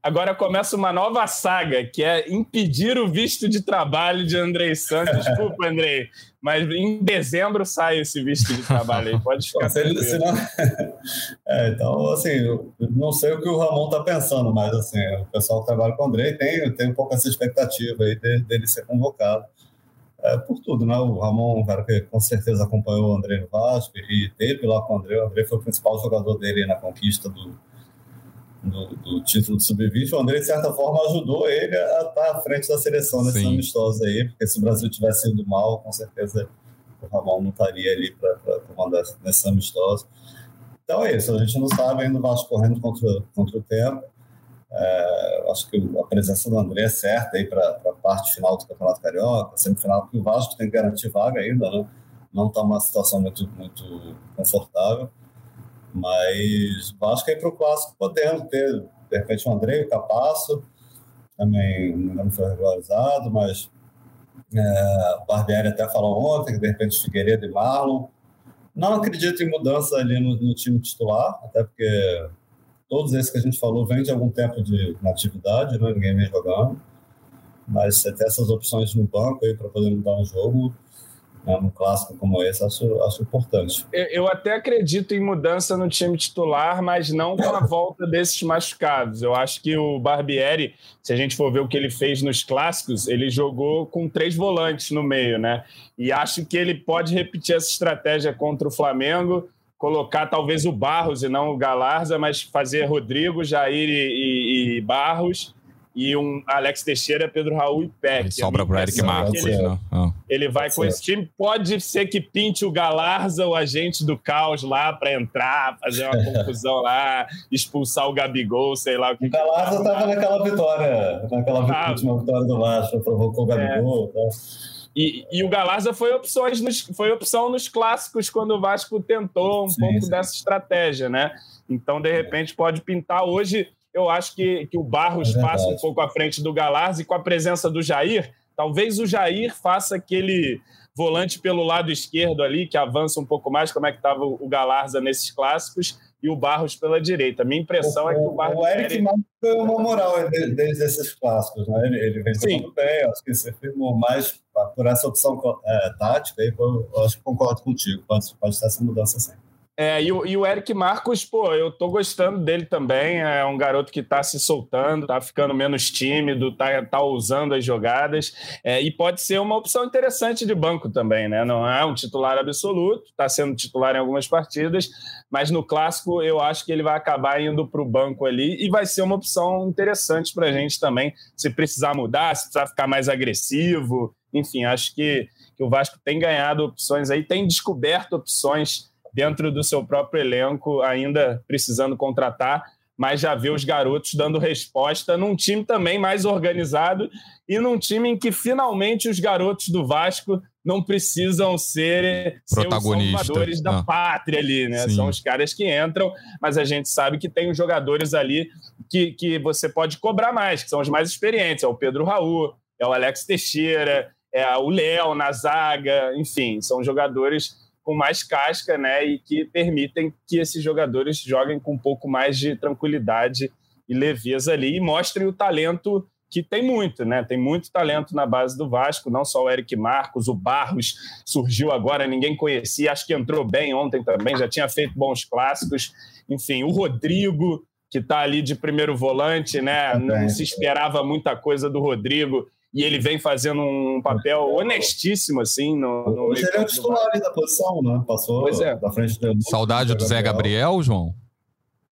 Agora começa uma nova saga, que é impedir o visto de trabalho de Andrei Santos. Desculpa, Andrei, mas em dezembro sai esse visto de trabalho aí. Pode ficar se ele, é, Então, assim, não sei o que o Ramon está pensando, mas assim, o pessoal que trabalha com o Andrei tem, tem um pouco essa expectativa aí de, dele ser convocado. É, por tudo, né? O Ramon, um cara que com certeza acompanhou o André no Vasco e teve lá com o André. O André foi o principal jogador dele na conquista do, do, do título do Sub-20, o André, de certa forma, ajudou ele a estar à frente da seleção nesses amistosos aí, porque se o Brasil tivesse ido mal, com certeza o Ramon não estaria ali para comandar nesses amistosos. Então é isso, a gente não sabe ainda o Vasco correndo contra, contra o tempo. É, acho que a presença do André é certa aí para a parte final do Campeonato Carioca, semifinal, porque o Vasco tem que garantir vaga ainda, né? não está numa situação muito, muito confortável. Mas acho que aí para o clássico podendo ter, de repente, o André, o Capasso, também não foi regularizado, mas é, o Barbieri até falou ontem que de repente Figueiredo e Marlon. Não acredito em mudança ali no, no, time titular, até porque todos esses que a gente falou vêm de algum tempo de atividade, né? ninguém vem jogando. Mas você tem essas opções no banco aí para poder mudar um jogo, né, num clássico como esse, acho, acho importante. Eu, eu, até acredito em mudança no time titular, mas não com a volta desses machucados. Eu acho que o Barbieri, se a gente for ver o que ele fez nos clássicos, ele jogou com três volantes no meio, né? E acho que ele pode repetir essa estratégia contra o Flamengo, colocar talvez o Barros e não o Galarza, mas fazer Rodrigo, Jair e, e, e Barros e um Alex Teixeira, Pedro Raul e Peck. Sobra para Eric Marques. Ele, né? Ele vai com esse time. Pode ser que pinte o Galarza, o agente do caos, lá para entrar, fazer uma confusão lá, expulsar o Gabigol, sei lá o que. O Galarza estava naquela vitória, naquela ah, última vitória do Vasco, provocou o Gabigol. É. Tá? E, e, o Galarza foi, opções nos, foi opção nos clássicos quando o Vasco tentou um sim, pouco sim. dessa estratégia, né? Então, de repente, pode pintar. Hoje, eu acho que, que o Barros é passa um pouco à frente do Galarza e com a presença do Jair, talvez o Jair faça aquele volante pelo lado esquerdo ali, que avança um pouco mais, como é que estava o Galarza nesses clássicos, e o Barros pela direita. Minha impressão o, é que o Barros... O Eric quer... Marques foi uma moral desde esses clássicos, né? Ele, ele vem jogando bem, acho que você firmou mais por essa opção é, tática, aí, eu acho que concordo contigo, pode, pode ter essa mudança sempre. É, e, o, e o Eric Marcos, pô, eu tô gostando dele também. É um garoto que tá se soltando, tá ficando menos tímido, tá, tá usando as jogadas. É, e pode ser uma opção interessante de banco também, né? Não é um titular absoluto, tá sendo titular em algumas partidas, mas no clássico eu acho que ele vai acabar indo para o banco ali e vai ser uma opção interessante para a gente também, se precisar mudar, se precisar ficar mais agressivo. Enfim, acho que, que o Vasco tem ganhado opções aí, tem descoberto opções dentro do seu próprio elenco, ainda precisando contratar, mas já vê os garotos dando resposta num time também mais organizado e num time em que finalmente os garotos do Vasco não precisam ser, protagonistas ser os da ah. pátria ali, né? Sim. São os caras que entram, mas a gente sabe que tem os jogadores ali que, que você pode cobrar mais, que são os mais experientes. É o Pedro Raul, é o Alex Teixeira, é o Léo na zaga, enfim, são jogadores com mais casca, né? E que permitem que esses jogadores joguem com um pouco mais de tranquilidade e leveza ali e mostrem o talento que tem muito, né? Tem muito talento na base do Vasco, não só o Eric Marcos, o Barros surgiu agora, ninguém conhecia, acho que entrou bem ontem também, já tinha feito bons clássicos. Enfim, o Rodrigo, que está ali de primeiro volante, né? Não se esperava muita coisa do Rodrigo e ele vem fazendo um papel honestíssimo, assim. No, no Hoje ele é o titular da posição, né? Passou pois é. da frente do. Saudade do Zé Gabriel, João?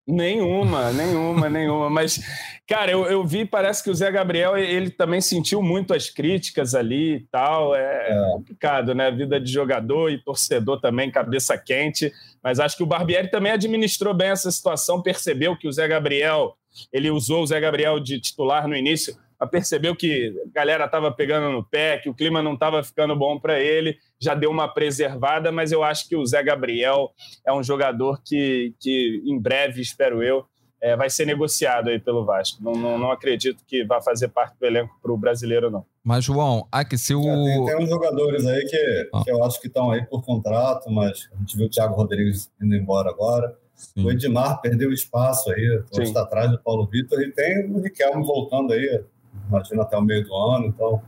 Nenhuma, nenhuma, nenhuma. Mas, cara, eu, eu vi, parece que o Zé Gabriel, ele também sentiu muito as críticas ali e tal. É, é, complicado, né? Vida de jogador e torcedor também, cabeça quente. Mas acho que o Barbieri também administrou bem essa situação, percebeu que o Zé Gabriel, ele usou o Zé Gabriel de titular no início percebeu que a galera estava pegando no pé, que o clima não estava ficando bom para ele, já deu uma preservada, mas eu acho que o Zé Gabriel é um jogador que, que em breve, espero eu, é, vai ser negociado aí pelo Vasco. Não, não, não acredito que vá fazer parte do elenco para o brasileiro, não. Mas, João, aqui se o. É, tem, tem, uns jogadores aí que, ah. que eu acho que estão aí por contrato, mas a gente viu o Thiago Rodrigues indo embora agora. Sim. O Edmar perdeu espaço aí, está atrás do Paulo Vitor, e tem o Riquelme voltando aí, imagino até o meio do ano, então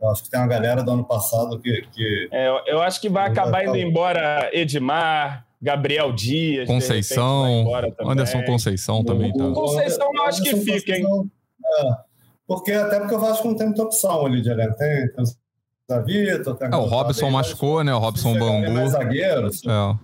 eu acho que tem uma galera do ano passado que. que é, eu acho que vai acabar indo embora Edmar, Gabriel Dias. Conceição. Anderson Conceição também. Tá. Conceição eu acho que fica, hein? É, porque, até porque o Vasco não tem muita opção ali de elenco. Tem, tem o Vitor, tem é, o Robson machucou, né? O Robson Bambu. Mais zagueiros. É.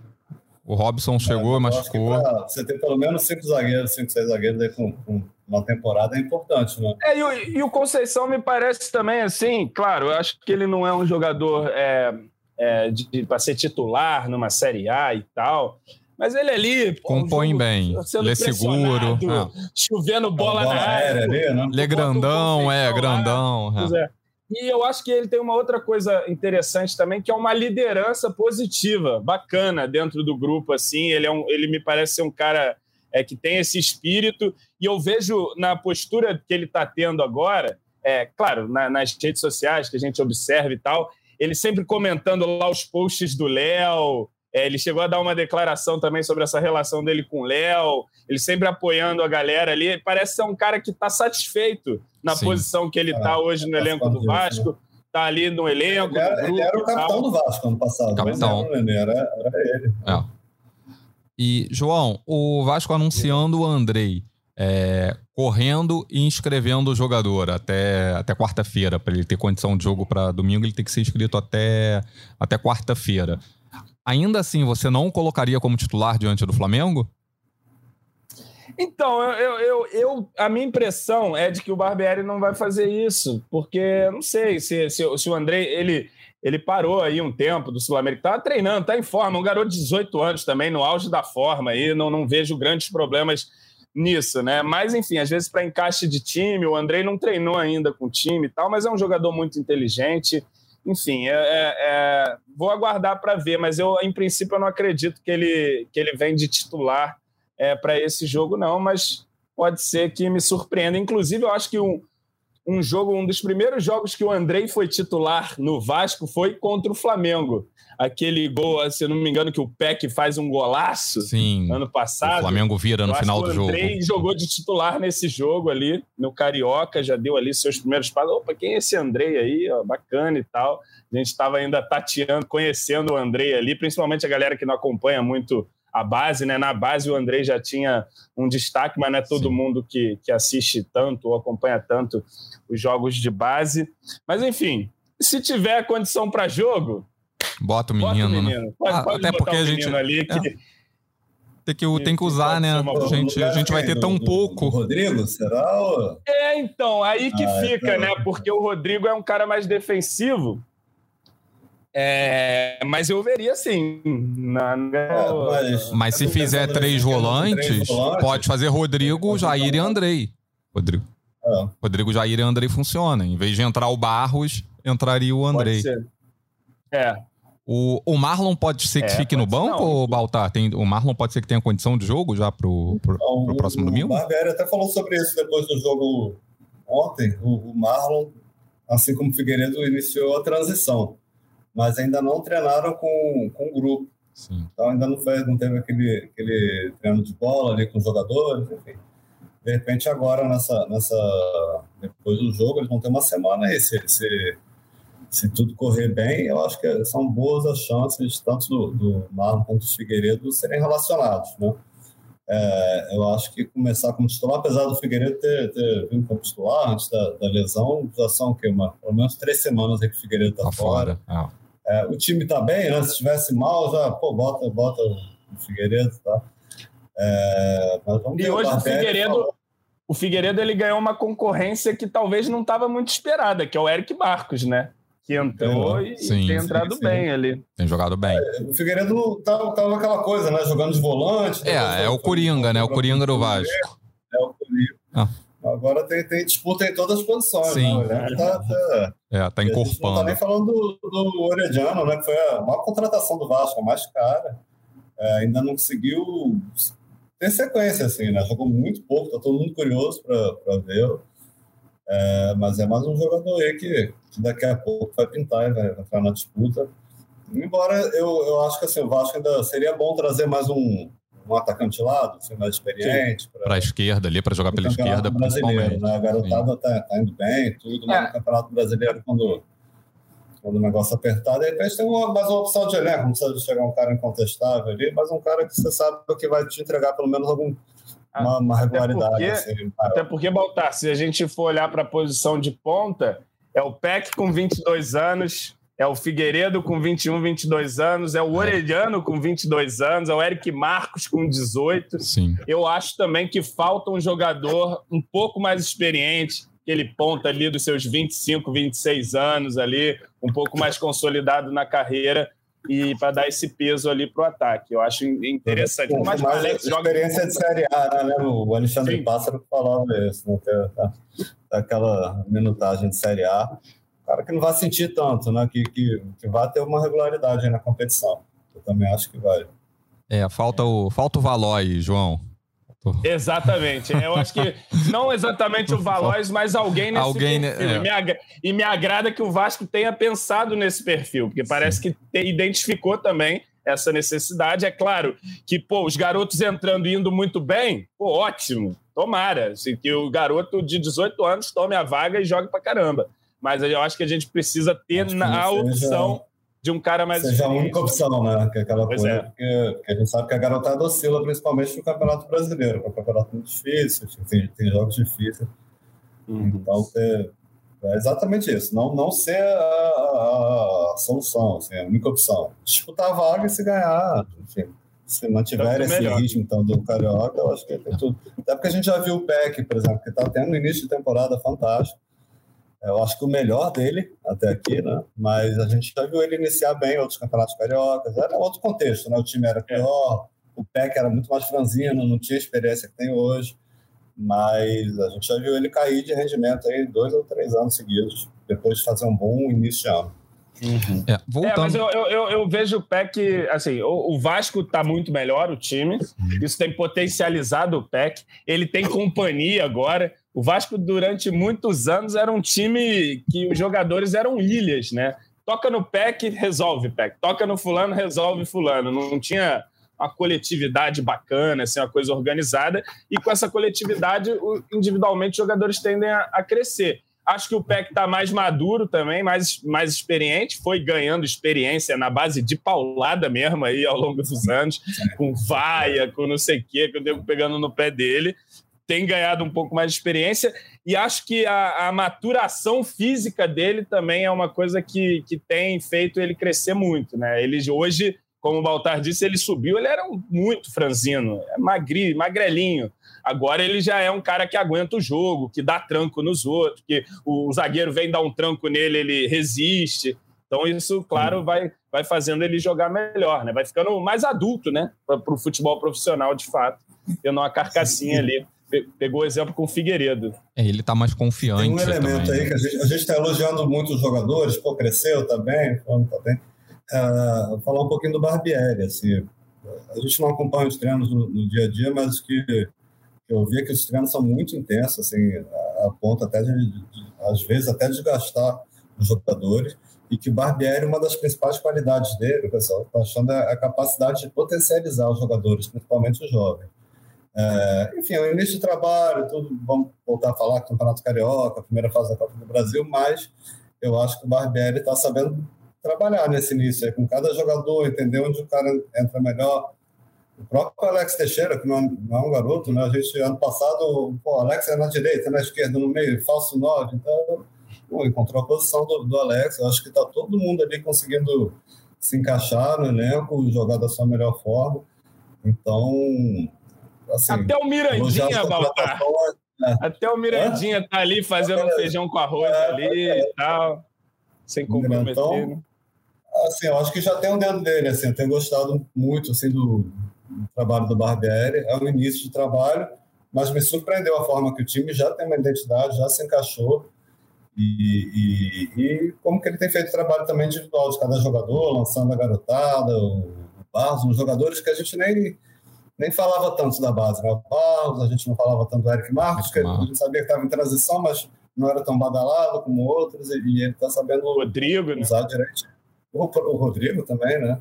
O Robson chegou, é, machucou. Você tem pelo menos cinco zagueiros, cinco, seis zagueiros aí com, com uma temporada é importante, né? É, e, o, e, o, Conceição me parece também assim, claro, eu acho que ele não é um jogador é, é, para ser titular numa Série A e tal. Mas ele ali. Compõe um bem. Ele é seguro. É. Chovendo bola, bola na área. Ali, né? Ele é grandão, é, grandão. É. E eu acho que ele tem uma outra coisa interessante também, que é uma liderança positiva, bacana dentro do grupo. assim. Ele, é um, ele me parece ser um cara é, que tem esse espírito, e eu vejo na postura que ele está tendo agora, é, claro, na, nas redes sociais que a gente observa e tal, ele sempre comentando lá os posts do Léo, é, ele chegou a dar uma declaração também sobre essa relação dele com o Léo, ele sempre apoiando a galera ali. Parece ser um cara que está satisfeito na Sim. posição que ele está é, hoje no elenco do Vasco. Né? tá ali no elenco. Ele era, grupo, ele era o capitão do Vasco ano passado. Capitão. Era, era, era ele. É. E, João, o Vasco anunciando o Andrei. É, correndo e inscrevendo o jogador até, até quarta-feira. Para ele ter condição de jogo para domingo, ele tem que ser inscrito até, até quarta-feira. Ainda assim, você não colocaria como titular diante do Flamengo? Então, eu, eu, eu, a minha impressão é de que o Barbieri não vai fazer isso, porque não sei se, se, se o André ele, ele parou aí um tempo do Sul-Americano, tá treinando, tá em forma, um garoto de 18 anos também, no auge da forma aí, não, não vejo grandes problemas nisso, né? Mas enfim, às vezes para encaixe de time, o Andrei não treinou ainda com o time e tal, mas é um jogador muito inteligente. Enfim, é, é, é vou aguardar para ver, mas eu, em princípio, eu não acredito que ele, que ele vem de titular é, para esse jogo, não, mas pode ser que me surpreenda. Inclusive, eu acho que um, um jogo, um dos primeiros jogos que o Andrei foi titular no Vasco foi contra o Flamengo. Aquele gol, se não me engano, que o Peck faz um golaço Sim, ano passado. O Flamengo vira no final do jogo. O Andrei jogou de titular nesse jogo ali, no Carioca, já deu ali seus primeiros passos. Opa, quem é esse Andrei aí? Ó, bacana e tal. A gente estava ainda tateando, conhecendo o Andrei ali, principalmente a galera que não acompanha muito a base, né? Na base o Andrei já tinha um destaque, mas não é todo Sim. mundo que, que assiste tanto ou acompanha tanto os jogos de base. Mas enfim, se tiver condição para jogo, bota o menino. Bota o menino. Né? Pode, ah, pode até porque a gente ali que, é. Tem que, tem que usar, né? A gente, a gente vai ter tão pouco. Rodrigo, será? É, então, aí que ah, fica, então... né? Porque o Rodrigo é um cara mais defensivo. É, mas eu veria sim. Na, na... É, mas, mas, se fizer três volantes, três volantes, pode fazer Rodrigo, Jair e Andrei. Rodrigo. É. Rodrigo, Jair e Andrei funciona. Em vez de entrar o Barros, entraria o Andrei. Pode ser. É. O, o Marlon pode ser que é, fique no banco ser, ou Baltar? Tem, o Marlon pode ser que tenha condição de jogo já pro, pro, então, pro próximo o, domingo? O Barbieri até falou sobre isso depois do jogo ontem. O, o Marlon, assim como o Figueiredo, iniciou a transição mas ainda não treinaram com, com o grupo. Sim. Então ainda não, fez, não teve aquele, aquele treino de bola ali com os jogadores, enfim. De repente agora, nessa, nessa, depois do jogo, eles vão ter uma semana aí. Se, se, se tudo correr bem, eu acho que são boas as chances, tanto do, do Marlon quanto do Figueiredo, serem relacionados, né? É, eu acho que começar como titular, apesar do Figueiredo ter, ter vindo como titular antes da, da lesão, já são o quê? Uma, pelo menos três semanas aí que o Figueiredo está tá fora. fora. Ah. É, o time está bem, né? Se estivesse mal, já, pô, bota, bota o Figueiredo, tá? É, e hoje o, o Figueiredo, o Figueiredo ele ganhou uma concorrência que talvez não estava muito esperada, que é o Eric Marcos, né? Que entrou é, e, sim, tem entrado sim, bem ali. Tem jogado bem. É, o Figueiredo tava, tava aquela coisa, né? Jogando de volante. É, é o Coringa, né? O Coringa do Vasco. É o Coringa. Ah. Agora tem, tem disputa em todas as posições. Sim. Né? Tá, tá, é, tá encorpando. Não tá nem falando do, do Orediano, né? Que foi a maior contratação do Vasco, a mais cara. É, ainda não conseguiu ter sequência, assim, né? Jogou muito pouco, tá todo mundo curioso para ver. É, mas é mais um jogador aí que, que daqui a pouco vai pintar e vai entrar na disputa. Embora eu, eu acho que assim, o Vasco ainda seria bom trazer mais um, um atacante lado, assim, mais experiente. Para a esquerda ali, para jogar pela esquerda, principalmente. Né? A garotada tá, tá, indo bem, tudo, né? é. no Campeonato Brasileiro, quando, quando o negócio apertar, de repente tem uma, mais uma opção de elenco, não precisa chegar um cara incontestável ali, mas um cara que você sabe que vai te entregar pelo menos algum ah, uma, uma regularidade. Até porque, assim, até porque, Baltar, se a gente for olhar para a posição de ponta, é o PEC com 22 anos, é o Figueiredo com 21, 22 anos, é o é. Orelhano com 22 anos, é o Eric Marcos com 18. Sim. Eu acho também que falta um jogador um pouco mais experiente, aquele ponta ali dos seus 25, 26 anos ali, um pouco mais consolidado na carreira e para dar esse peso ali para o ataque. Eu acho interessante. Com mais, mais Alex experiência joga... de Série A, né? O Alexandre Sim. Pássaro falava isso, né? Tá, aquela minutagem de Série A cara que não vai sentir tanto, né? Que, que, que vai ter uma regularidade na competição. Eu também acho que vai. É, falta o, falta o Valois, João. Exatamente. Eu acho que não exatamente o Valois, mas alguém nesse alguém, perfil. É. E, me agrada, e me agrada que o Vasco tenha pensado nesse perfil, porque parece Sim. que te, identificou também essa necessidade. É claro que, pô, os garotos entrando e indo muito bem, pô, ótimo. Tomara. Assim, que o garoto de 18 anos tome a vaga e jogue pra caramba mas eu acho que a gente precisa ter na, a opção de um cara mais Seja a única opção, né? Que é aquela pois coisa é. que, a gente sabe que a garotada oscila principalmente no Campeonato Brasileiro, que é um campeonato muito difícil, tem, tem jogos difíceis. Uhum. Então, é, é, exatamente isso. Não, não ser a, a, a solução, assim, a única opção. Disputar a vaga e se ganhar, enfim. Se mantiver esse melhor. ritmo então, do Carioca, eu acho que tem tudo. Até porque a gente já viu o PEC, por exemplo, que está tendo no início de temporada fantástico. Eu acho que o melhor dele até aqui, né? Mas a gente já viu ele iniciar bem outros campeonatos cariocas. Era outro contexto, né? O time era pior, o PEC era muito mais franzino, não tinha a experiência que tem hoje. Mas a gente já viu ele cair de rendimento aí dois ou três anos seguidos, depois de fazer um bom início de ano. Uhum. É, é, mas eu, eu, eu, vejo o PEC, assim, o, o Vasco está muito melhor, o time, uhum. isso tem potencializado o PEC, ele tem companhia agora. O Vasco, durante muitos anos, era um time que os jogadores eram ilhas, né? Toca no PEC, resolve PEC. Toca no fulano, resolve fulano. Não tinha uma coletividade bacana, assim, uma coisa organizada. E com essa coletividade, individualmente, os jogadores tendem a, crescer. Acho que o PEC está mais maduro também, mais, mais experiente, foi ganhando experiência na base de paulada mesmo aí ao longo dos anos, com vaia, com não sei o quê, que eu devo pegando no pé dele. Tem ganhado um pouco mais de experiência e acho que a, a maturação física dele também é uma coisa que, que tem feito ele crescer muito, né? Ele hoje, como o Baltar disse, ele subiu, ele era muito franzino, é magri, magrelinho Agora ele já é um cara que aguenta o jogo, que dá tranco nos outros, que o zagueiro vem dar um tranco nele, ele resiste. Então isso, claro, vai, vai fazendo ele jogar melhor, né? Vai ficando mais adulto, né? Para o futebol profissional, de fato. Tendo uma carcassinha ali. Pegou o exemplo com o Figueiredo. É, ele tá mais confiante. Tem um elemento também. aí que a gente está elogiando muito os jogadores, pô, cresceu também, falando também. Uh, falar um pouquinho do Barbieri, assim. A gente não acompanha os treinos no, no dia a dia, mas que eu via que os treinos são muito intensos, assim, a, a ponto até de, de, às vezes, até desgastar os jogadores, e que o Barbieri, uma das principais qualidades dele, o pessoal está achando é a capacidade de potencializar os jogadores, principalmente os jovens. É, enfim, é o início de trabalho, tudo, vamos voltar a falar Campeonato Carioca, primeira fase da Copa do Brasil, mas eu acho que o Barbieri está sabendo trabalhar nesse início, aí, com cada jogador, entender onde o cara entra melhor, o próprio Alex Teixeira, que não, não é um garoto, né? A gente, ano passado, pô, Alex é na direita, na esquerda, no meio, falso 9. Então, pô, encontrou a posição do, do Alex. Eu acho que está todo mundo ali conseguindo se encaixar no elenco, jogar da sua melhor forma. Então, assim, Até o Mirandinha, Baltar. É. Até o Mirandinha é? tá ali fazendo é, um feijão com arroz é, ali e tal, sem comprometer. Então, né? assim, eu acho que já tem um dedo dele, assim, eu tenho gostado muito, assim, do, o trabalho do Barbieri. É um início de trabalho, mas me surpreendeu a forma que o time já tem uma identidade, já se encaixou. E, e, e como que ele tem feito trabalho também individual de cada jogador, lançando a garotada, o Barros, os jogadores que a gente nem, nem falava tanto da base. Né? O Barros, a gente não falava tanto do Eric Marcos, que a gente sabia que estava em transição, mas não era tão badalado como outros, e, e ele está sabendo Rodrigo, né? usar né? direito. O, o Rodrigo também, né?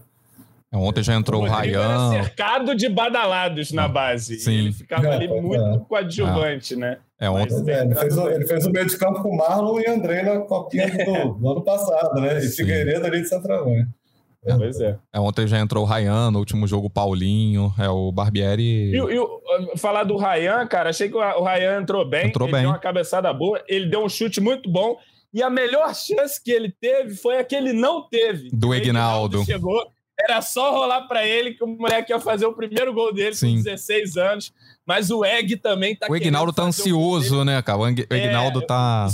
É, ontem já entrou o, o Rayan. cercado de badalados na base. Sim. Ele ficava ali é, muito é. coadjuvante, é. né? É, ontem... É, ele, fez o, ele fez o meio de campo com Marlon e André na copinha do, do, ano passado, né? E Sim. Figueiredo ali de centroavante. É, pois é. é. Ontem já entrou o Rayan, no último jogo Paulinho, é o Barbieri. E, e falar do Rayan, cara, achei que o Rayan entrou bem. Entrou ele bem. deu uma cabeçada boa, ele deu um chute muito bom. E a melhor chance que ele teve foi a que ele não teve. Do Egnaldo. Chegou, era só rolar para ele que o moleque ia fazer o primeiro gol dele Sim. com 16 anos. Mas o Egg também tá O Egnaldo tá ansioso, né, cara? O Egnaldo é, tá.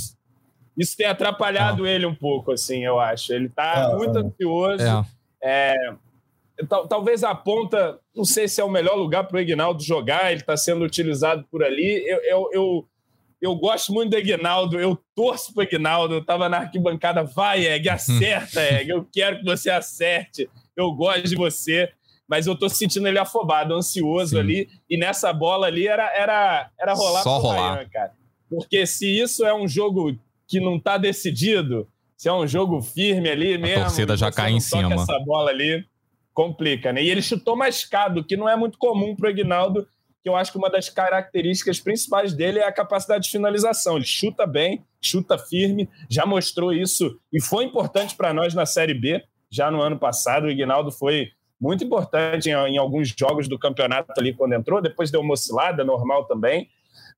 Isso tem atrapalhado ah. ele um pouco, assim, eu acho. Ele tá ah, muito ansioso. É. É, talvez a ponta, não sei se é o melhor lugar para o Egnaldo jogar, ele está sendo utilizado por ali. Eu, eu, eu, eu, gosto muito do Egnaldo, eu torço para o Egnaldo, eu estava na arquibancada, vai, Egg, acerta, Egg, eu quero que você acerte eu gosto de você, mas eu tô sentindo ele afobado, ansioso Sim. ali, e nessa bola ali era, era, era rolar Só rolar. Ryan, cara. Porque se isso é um jogo que não tá decidido, se é um jogo firme ali mesmo, a torcida já cai em cima. Essa bola ali complica, né? E ele chutou mascado, que não é muito comum pro Ignaldo que eu acho que uma das características principais dele é a capacidade de finalização. Ele chuta bem, chuta firme, já mostrou isso e foi importante para nós na Série B. Já no ano passado, o Ignaldo foi muito importante em, em, alguns jogos do campeonato ali quando entrou, depois deu uma oscilada, normal também.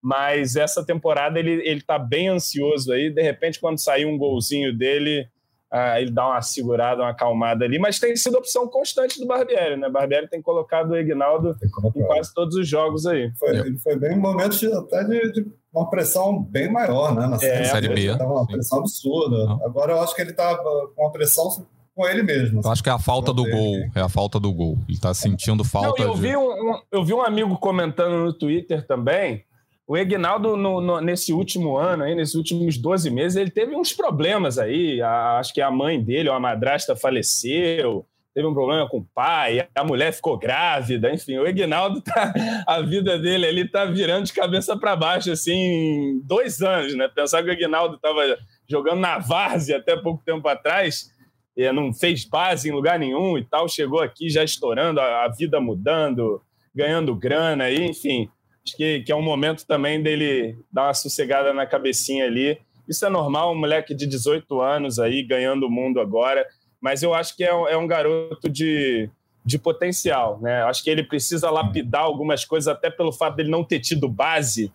Mas essa temporada ele, ele tá bem ansioso aí. De repente, quando sair um golzinho dele, ah, ele dá uma segurada, uma acalmada ali, mas tem sido opção constante do Barbieri, né? Barbieri tem colocado o Ignaldo em quase todos os jogos aí. Foi, Ele foi bem em momentos de, até de, de, uma pressão bem maior, né? Na é, série B. Estava uma pressão absurda. Não. Agora eu acho que ele está com uma pressão com ele mesmo. Eu acho que é a falta do gol. É a falta do gol. Ele está sentindo falta. Não, eu, de... vi um, um, eu vi um amigo comentando no Twitter também o Egnaldo, nesse último ano, aí, nesses últimos 12 meses, ele teve uns problemas aí. A, acho que a mãe dele, ou a madrasta, faleceu. Teve um problema com o pai, a mulher ficou grávida, enfim. O Egnaldo, tá, a vida dele ali tá virando de cabeça para baixo, assim, dois anos, né? Pensar que o Egnaldo estava jogando na várzea até pouco tempo atrás, e não fez base em lugar nenhum e tal, chegou aqui já estourando, a, a vida mudando, ganhando grana, aí, enfim Acho que, que é um momento também dele dar uma sossegada na cabecinha ali. Isso é normal, um moleque de 18 anos aí, ganhando o mundo agora, mas eu acho que é, é um garoto de, de potencial, né? Acho que ele precisa lapidar algumas coisas, até pelo fato dele não ter tido base.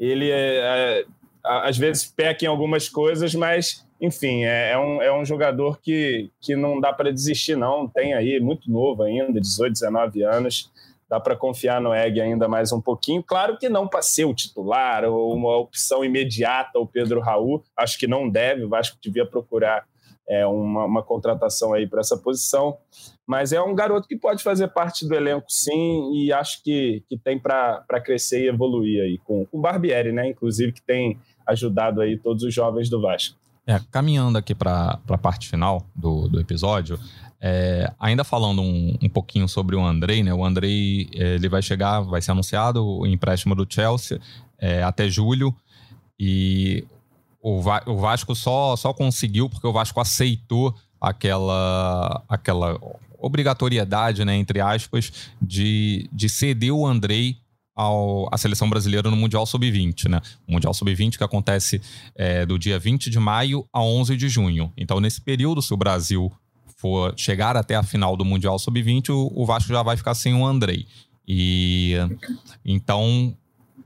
Ele, é, é, às vezes, peca em algumas coisas, mas, enfim, é, é, um, é um jogador que, que não dá para desistir, não. Tem aí, muito novo ainda, 18, 19 anos dá para confiar no Egg ainda mais um pouquinho. Claro que não para ser o titular ou uma opção imediata o Pedro Raul, acho que não deve, o Vasco devia procurar é, uma, uma contratação aí para essa posição, mas é um garoto que pode fazer parte do elenco sim e acho que, que tem para crescer e evoluir aí com, o Barbieri, né? Inclusive que tem ajudado aí todos os jovens do Vasco. É, caminhando aqui para a parte final do, do episódio, é, ainda falando um, um, pouquinho sobre o Andrei, né? O Andrei ele vai chegar, vai ser anunciado o empréstimo do Chelsea é, até julho e o, Va o Vasco só, só conseguiu porque o Vasco aceitou aquela, aquela obrigatoriedade, né, entre aspas, de, de ceder o Andrei ao, à seleção brasileira no Mundial Sub-20, né? O Mundial Sub-20 que acontece é, do dia 20 de maio a 11 de junho. Então, nesse período, se o Brasil for chegar até a final do Mundial Sub-20, o, o, Vasco já vai ficar sem o Andrei. E então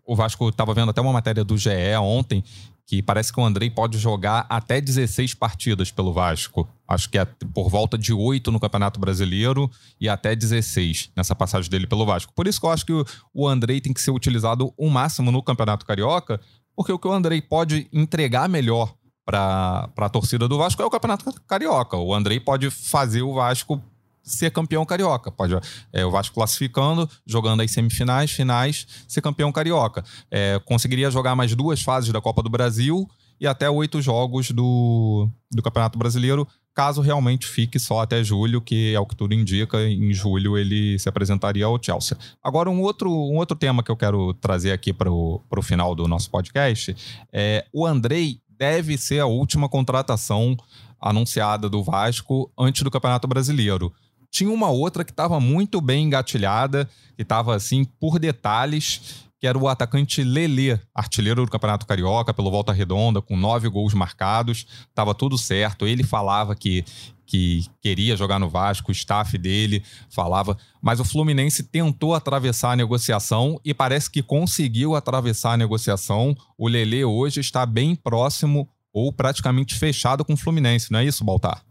o Vasco estava vendo até uma matéria do GE ontem que parece que o Andrei pode jogar até 16 partidas pelo Vasco. Acho que é por volta de 8 no Campeonato Brasileiro e até 16 nessa passagem dele pelo Vasco. Por isso que eu acho que o Andrei tem que ser utilizado o máximo no Campeonato Carioca, porque o que o Andrei pode entregar melhor para a torcida do Vasco é o Campeonato Carioca. O Andrei pode fazer o Vasco ser campeão carioca. Pode é, o Vasco classificando, jogando as semifinais, finais, ser campeão carioca. É, conseguiria jogar mais duas fases da Copa do Brasil e até oito jogos do, do Campeonato Brasileiro, caso realmente fique só até julho, que é o que tudo indica. Em julho ele se apresentaria ao Chelsea. Agora, um outro, um outro tema que eu quero trazer aqui para o final do nosso podcast é o Andrei deve ser a última contratação anunciada do Vasco antes do Campeonato Brasileiro. Tinha uma outra que estava muito bem engatilhada, que estava assim por detalhes, que era o atacante Lelê, artilheiro do Campeonato Carioca pelo Volta Redonda, com nove gols marcados. Tava tudo certo. Ele falava que, que queria jogar no Vasco, o staff dele falava, mas o Fluminense tentou atravessar a negociação e parece que conseguiu atravessar a negociação. O Lele hoje está bem próximo ou praticamente fechado com o Fluminense, não é isso, Baltar?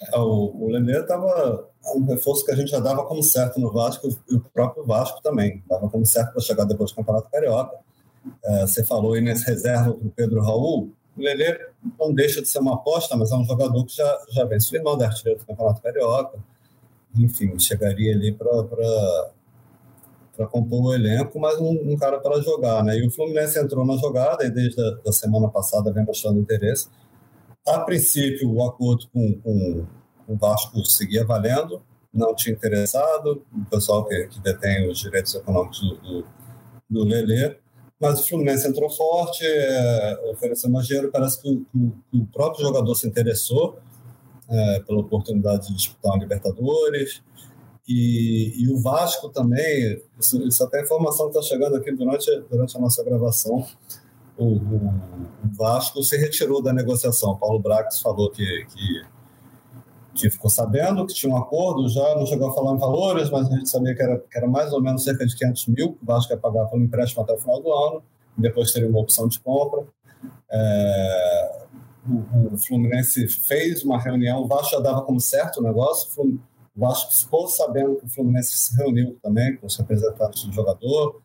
É, o, o Lele estava um reforço que a gente já dava como certo no Vasco e o próprio Vasco também dava como certo para chegar depois do Campeonato Carioca. É, você falou aí nesse reserva com o Pedro Raul, o Lelê não deixa de ser uma aposta, mas é um jogador que já, já vem se firmando é artilheiro do Campeonato Carioca. Enfim, chegaria ali para compor o elenco, mas um, um cara para jogar. Né? E o Fluminense entrou na jogada e desde a da semana passada vem mostrando interesse. A princípio, o acordo com, com, com o Vasco seguia valendo, não tinha interessado, o pessoal que, que detém os direitos econômicos do, do, do Lelê mas o Fluminense entrou forte, é, ofereceu mais dinheiro. Parece que o, o, próprio jogador se interessou é, pela oportunidade de disputar uma Libertadores. e, e, o Vasco também, isso, isso até é informação que está chegando aqui durante, durante a nossa gravação, o, o, o, Vasco se retirou da negociação. Paulo Brax falou que, que, que, ficou sabendo que tinha um acordo, já não chegou a falar em valores, mas a gente sabia que era, que era mais ou menos cerca de 500 mil que o Vasco ia pagar pelo empréstimo até o final do ano, depois teria uma opção de compra. É, o, o, Fluminense fez uma reunião, o Vasco já dava como certo o negócio, o Vasco ficou sabendo que o Fluminense se reuniu também com os representantes do jogador,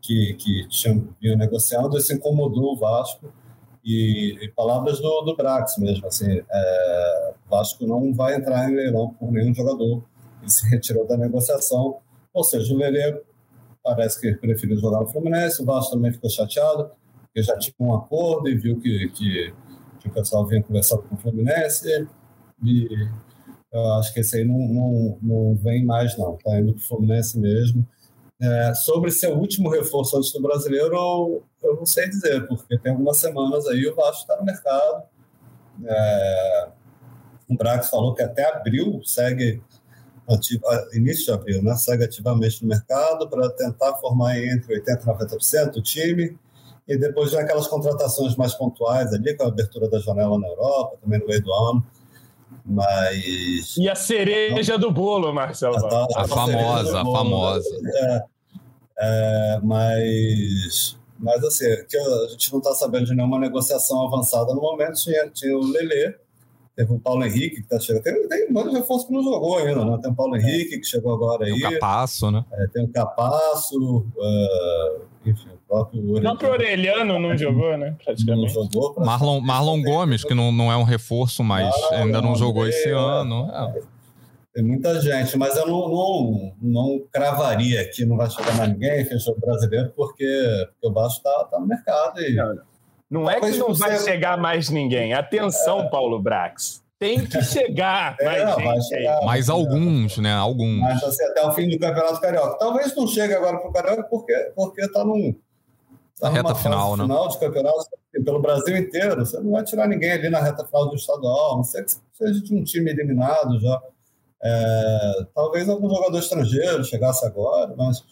que, que tinham, vinham negociando, isso incomodou o Vasco. E, e palavras do, do Brax mesmo, assim, é, Vasco não vai entrar em leilão por nenhum jogador, ele se retirou da negociação, ou seja, o Lelê parece que preferiu jogar no Fluminense, o Vasco também ficou chateado, porque já tinha um acordo e viu que, que, que o pessoal vinha conversando com o Fluminense, e eu acho que esse aí não, não, não vem mais, não. Está indo para o Fluminense mesmo. É, sobre ser o último reforço antes do brasileiro, eu, eu, não sei dizer, porque tem algumas semanas aí o Vasco está no mercado. É, o Brax falou que até abril segue, ativo, início de abril, né, segue ativamente no mercado para tentar formar entre 80% e 90% do time. E depois já aquelas contratações mais pontuais ali, com a abertura da janela na Europa, também no meio do ano mas. E a cereja do bolo, Marcelo. A, a, a famosa, a famosa. É, é, mas. Mas assim, que a gente não está sabendo de nenhuma negociação avançada no momento. Tinha, tinha o Lelê, teve o Paulo Henrique que está chegando. Tem, tem um monte de reforço que não jogou ainda, né? Tem o Paulo Henrique que chegou agora aí. Tem o Capasso, né? É, tem o Capasso, uh, enfim, próprio Orelhano. O próprio Orelhano não jogou, né? Praticamente. Não jogou. Marlon, Marlon Gomes, que não, não é um reforço, mas ainda não jogou esse é, ano. É. Tem muita gente, mas eu não, não, não cravaria que não vai chegar mais ninguém, fechou o brasileiro, porque, porque o Vasco está tá no mercado. E... Não, não é que não vai chegar mais ninguém. Atenção, é. Paulo Brax tem que chegar é, mais gente chegar, Mais alguns, né? Alguns. Mas assim, até o fim do Campeonato Carioca. Talvez não chegue agora para o Carioca porque porque está num, Tá reta final, né? final de campeonato pelo Brasil inteiro. Você não vai tirar ninguém ali na reta final do estadual, não sei que seja de um time eliminado já. É, talvez algum jogador estrangeiro chegasse agora, mas,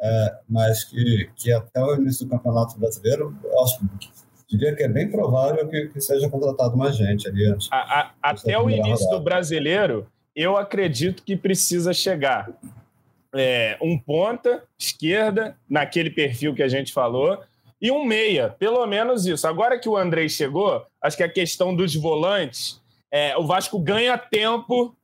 é, mas que, que até o início do Campeonato Brasileiro, acho, diria que é bem provável que, que seja contratado mais gente ali antes. A, a, até o início rodada. do Brasileiro, eu acredito que precisa chegar é, um ponta esquerda, naquele perfil que a gente falou, e um meia, pelo menos isso. Agora que o Andrei chegou, acho que a questão dos volantes, é, o Vasco ganha tempo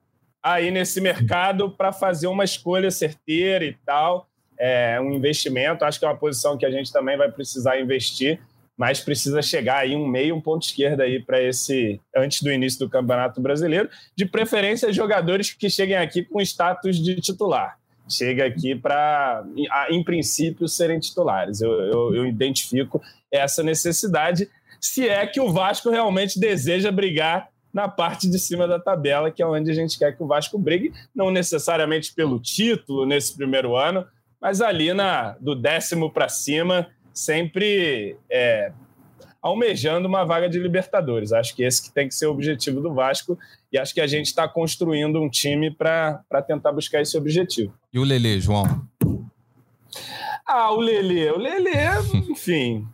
aí nesse mercado para fazer uma escolha certeira e tal, é, um investimento. Acho que é uma posição que a gente também vai precisar investir, mas precisa chegar aí um meio, um ponto esquerda aí para esse antes do início do Campeonato Brasileiro, de preferência jogadores que cheguem aqui com status de titular chega aqui para, em princípio, serem titulares. Eu, eu, eu, identifico essa necessidade, se é que o Vasco realmente deseja brigar na parte de cima da tabela, que é onde a gente quer que o Vasco brigue, não necessariamente pelo título nesse primeiro ano, mas ali na, do décimo para cima, sempre é, almejando uma vaga de Libertadores. Acho que esse que tem que ser o objetivo do Vasco e acho que a gente está construindo um time para tentar buscar esse objetivo. E o Lele, João? Ah, o Lele, o Lele, enfim,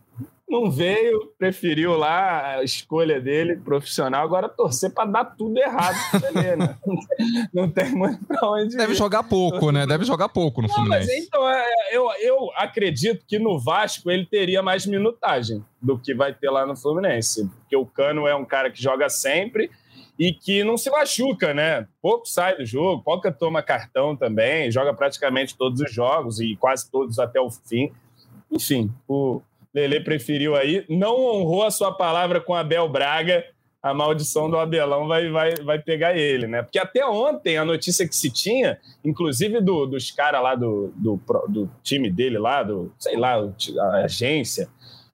não veio, preferiu lá a escolha dele, profissional, agora torcer para dar tudo errado Lelê, né? Não tem muito para onde Deve ir. jogar pouco, né? Deve jogar pouco no não, Fluminense. Mas então, é, eu, eu acredito que no Vasco ele teria mais minutagem do que vai ter lá no Fluminense, porque o Cano é um cara que joga sempre e que não se machuca, né? Pouco sai do jogo, pouca toma cartão também, joga praticamente todos os jogos e quase todos até o fim. Enfim, o, Lele preferiu aí, não honrou a sua palavra com Abel Braga, a maldição do Abelão vai, vai, vai pegar ele, né? Porque até ontem a notícia que se tinha, inclusive do, dos caras lá do, do, do, time dele lá, do, sei lá, a agência,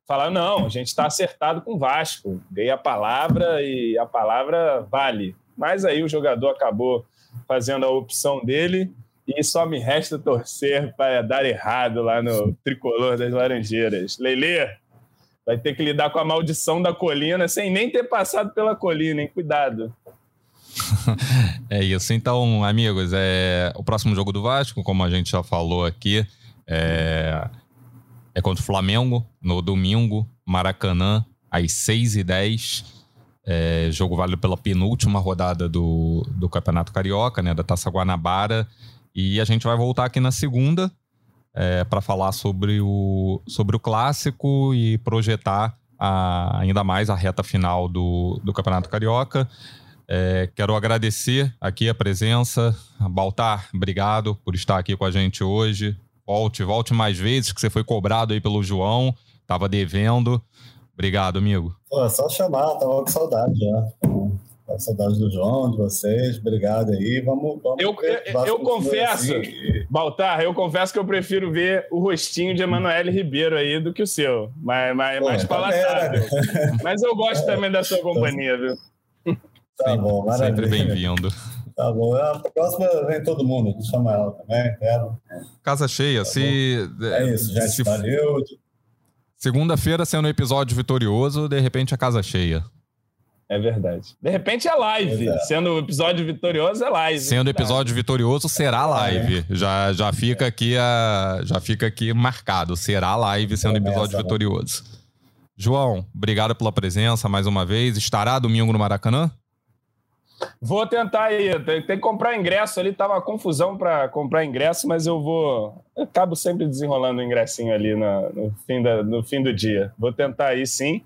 falaram, não, a gente está acertado com o Vasco, dei a palavra e a palavra vale. Mas aí o jogador acabou fazendo a opção dele e só me resta torcer para dar errado lá no tricolor das Laranjeiras. Lele, vai ter que lidar com a maldição da colina sem nem ter passado pela colina, hein? Cuidado. é isso. Então, amigos, é o próximo jogo do Vasco, como a gente já falou aqui, é, é contra o Flamengo no domingo, Maracanã, às 6h10. É, jogo válido pela penúltima rodada do, do Campeonato Carioca, né, da Taça Guanabara. E a gente vai voltar aqui na segunda é, para falar sobre o, sobre o clássico e projetar a, ainda mais a reta final do, do Campeonato Carioca. É, quero agradecer aqui a presença. Baltar, obrigado por estar aqui com a gente hoje. Volte, volte mais vezes, que você foi cobrado aí pelo João, estava devendo. Obrigado, amigo. Pô, é só chamar, tava com saudade já. Com saudade do João, de vocês. Obrigado aí. Vamos. vamos eu eu, eu confesso, assim. Baltar, eu confesso que eu prefiro ver o rostinho de Emanuele Ribeiro aí do que o seu. Mais, mais, Pô, mais tá palatável. Mas eu gosto é. também da sua companhia, viu? Tá Sim, bom, maravilha. Sempre bem-vindo. Tá bom. A próxima vem todo mundo. Chama ela também, quero. Casa cheia. Tá se, é isso, gente. Se, valeu. Segunda-feira sendo um episódio vitorioso, de repente a casa cheia. É verdade. De repente é live. É. Sendo o episódio vitorioso, é live. Sendo episódio vitorioso, será live. É. Já, já, fica aqui a, já fica aqui marcado. Será live sendo episódio vitorioso. João, obrigado pela presença mais uma vez. Estará domingo no Maracanã? Vou tentar ir. Tem, tem que comprar ingresso ali. Tava confusão para comprar ingresso, mas eu vou. Eu acabo sempre desenrolando o ingressinho ali no, no, fim da, no fim do dia. Vou tentar ir sim.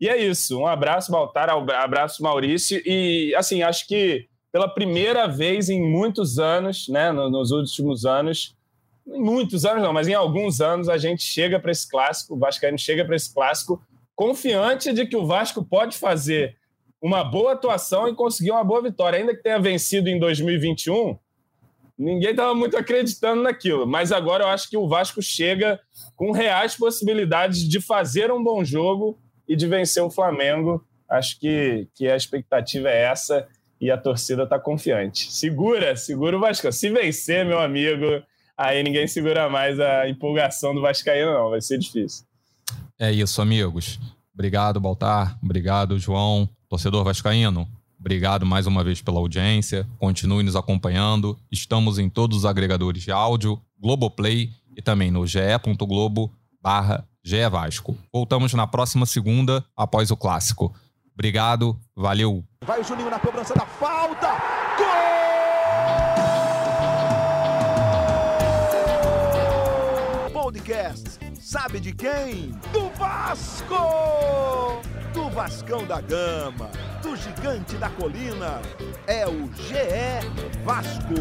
E é isso. Um abraço, Baltar. Abraço, Maurício. E, assim, acho que pela primeira vez em muitos anos, né, nos últimos anos, em muitos anos não, mas em alguns anos, a gente chega para esse clássico, o Vascaíno chega para esse clássico confiante de que o Vasco pode fazer uma boa atuação e conseguir uma boa vitória. Ainda que tenha vencido em 2021, ninguém estava muito acreditando naquilo. Mas agora eu acho que o Vasco chega com reais possibilidades de fazer um bom jogo e de vencer o Flamengo. Acho que, que a expectativa é essa e a torcida está confiante. Segura, segura o Vasco. Se vencer, meu amigo, aí ninguém segura mais a empolgação do Vascaíno, não. Vai ser difícil. É isso, amigos. Obrigado, Baltar. Obrigado, João. Torcedor Vascaíno, obrigado mais uma vez pela audiência. Continue nos acompanhando. Estamos em todos os agregadores de áudio, Globoplay e também no ge.globo barra Vasco. Voltamos na próxima segunda, após o clássico. Obrigado, valeu. Vai o Juninho na cobrança da falta. Gol! Podcast. Sabe de quem? Do Vasco! do Vascão da Gama, do Gigante da Colina. É o GE Vasco.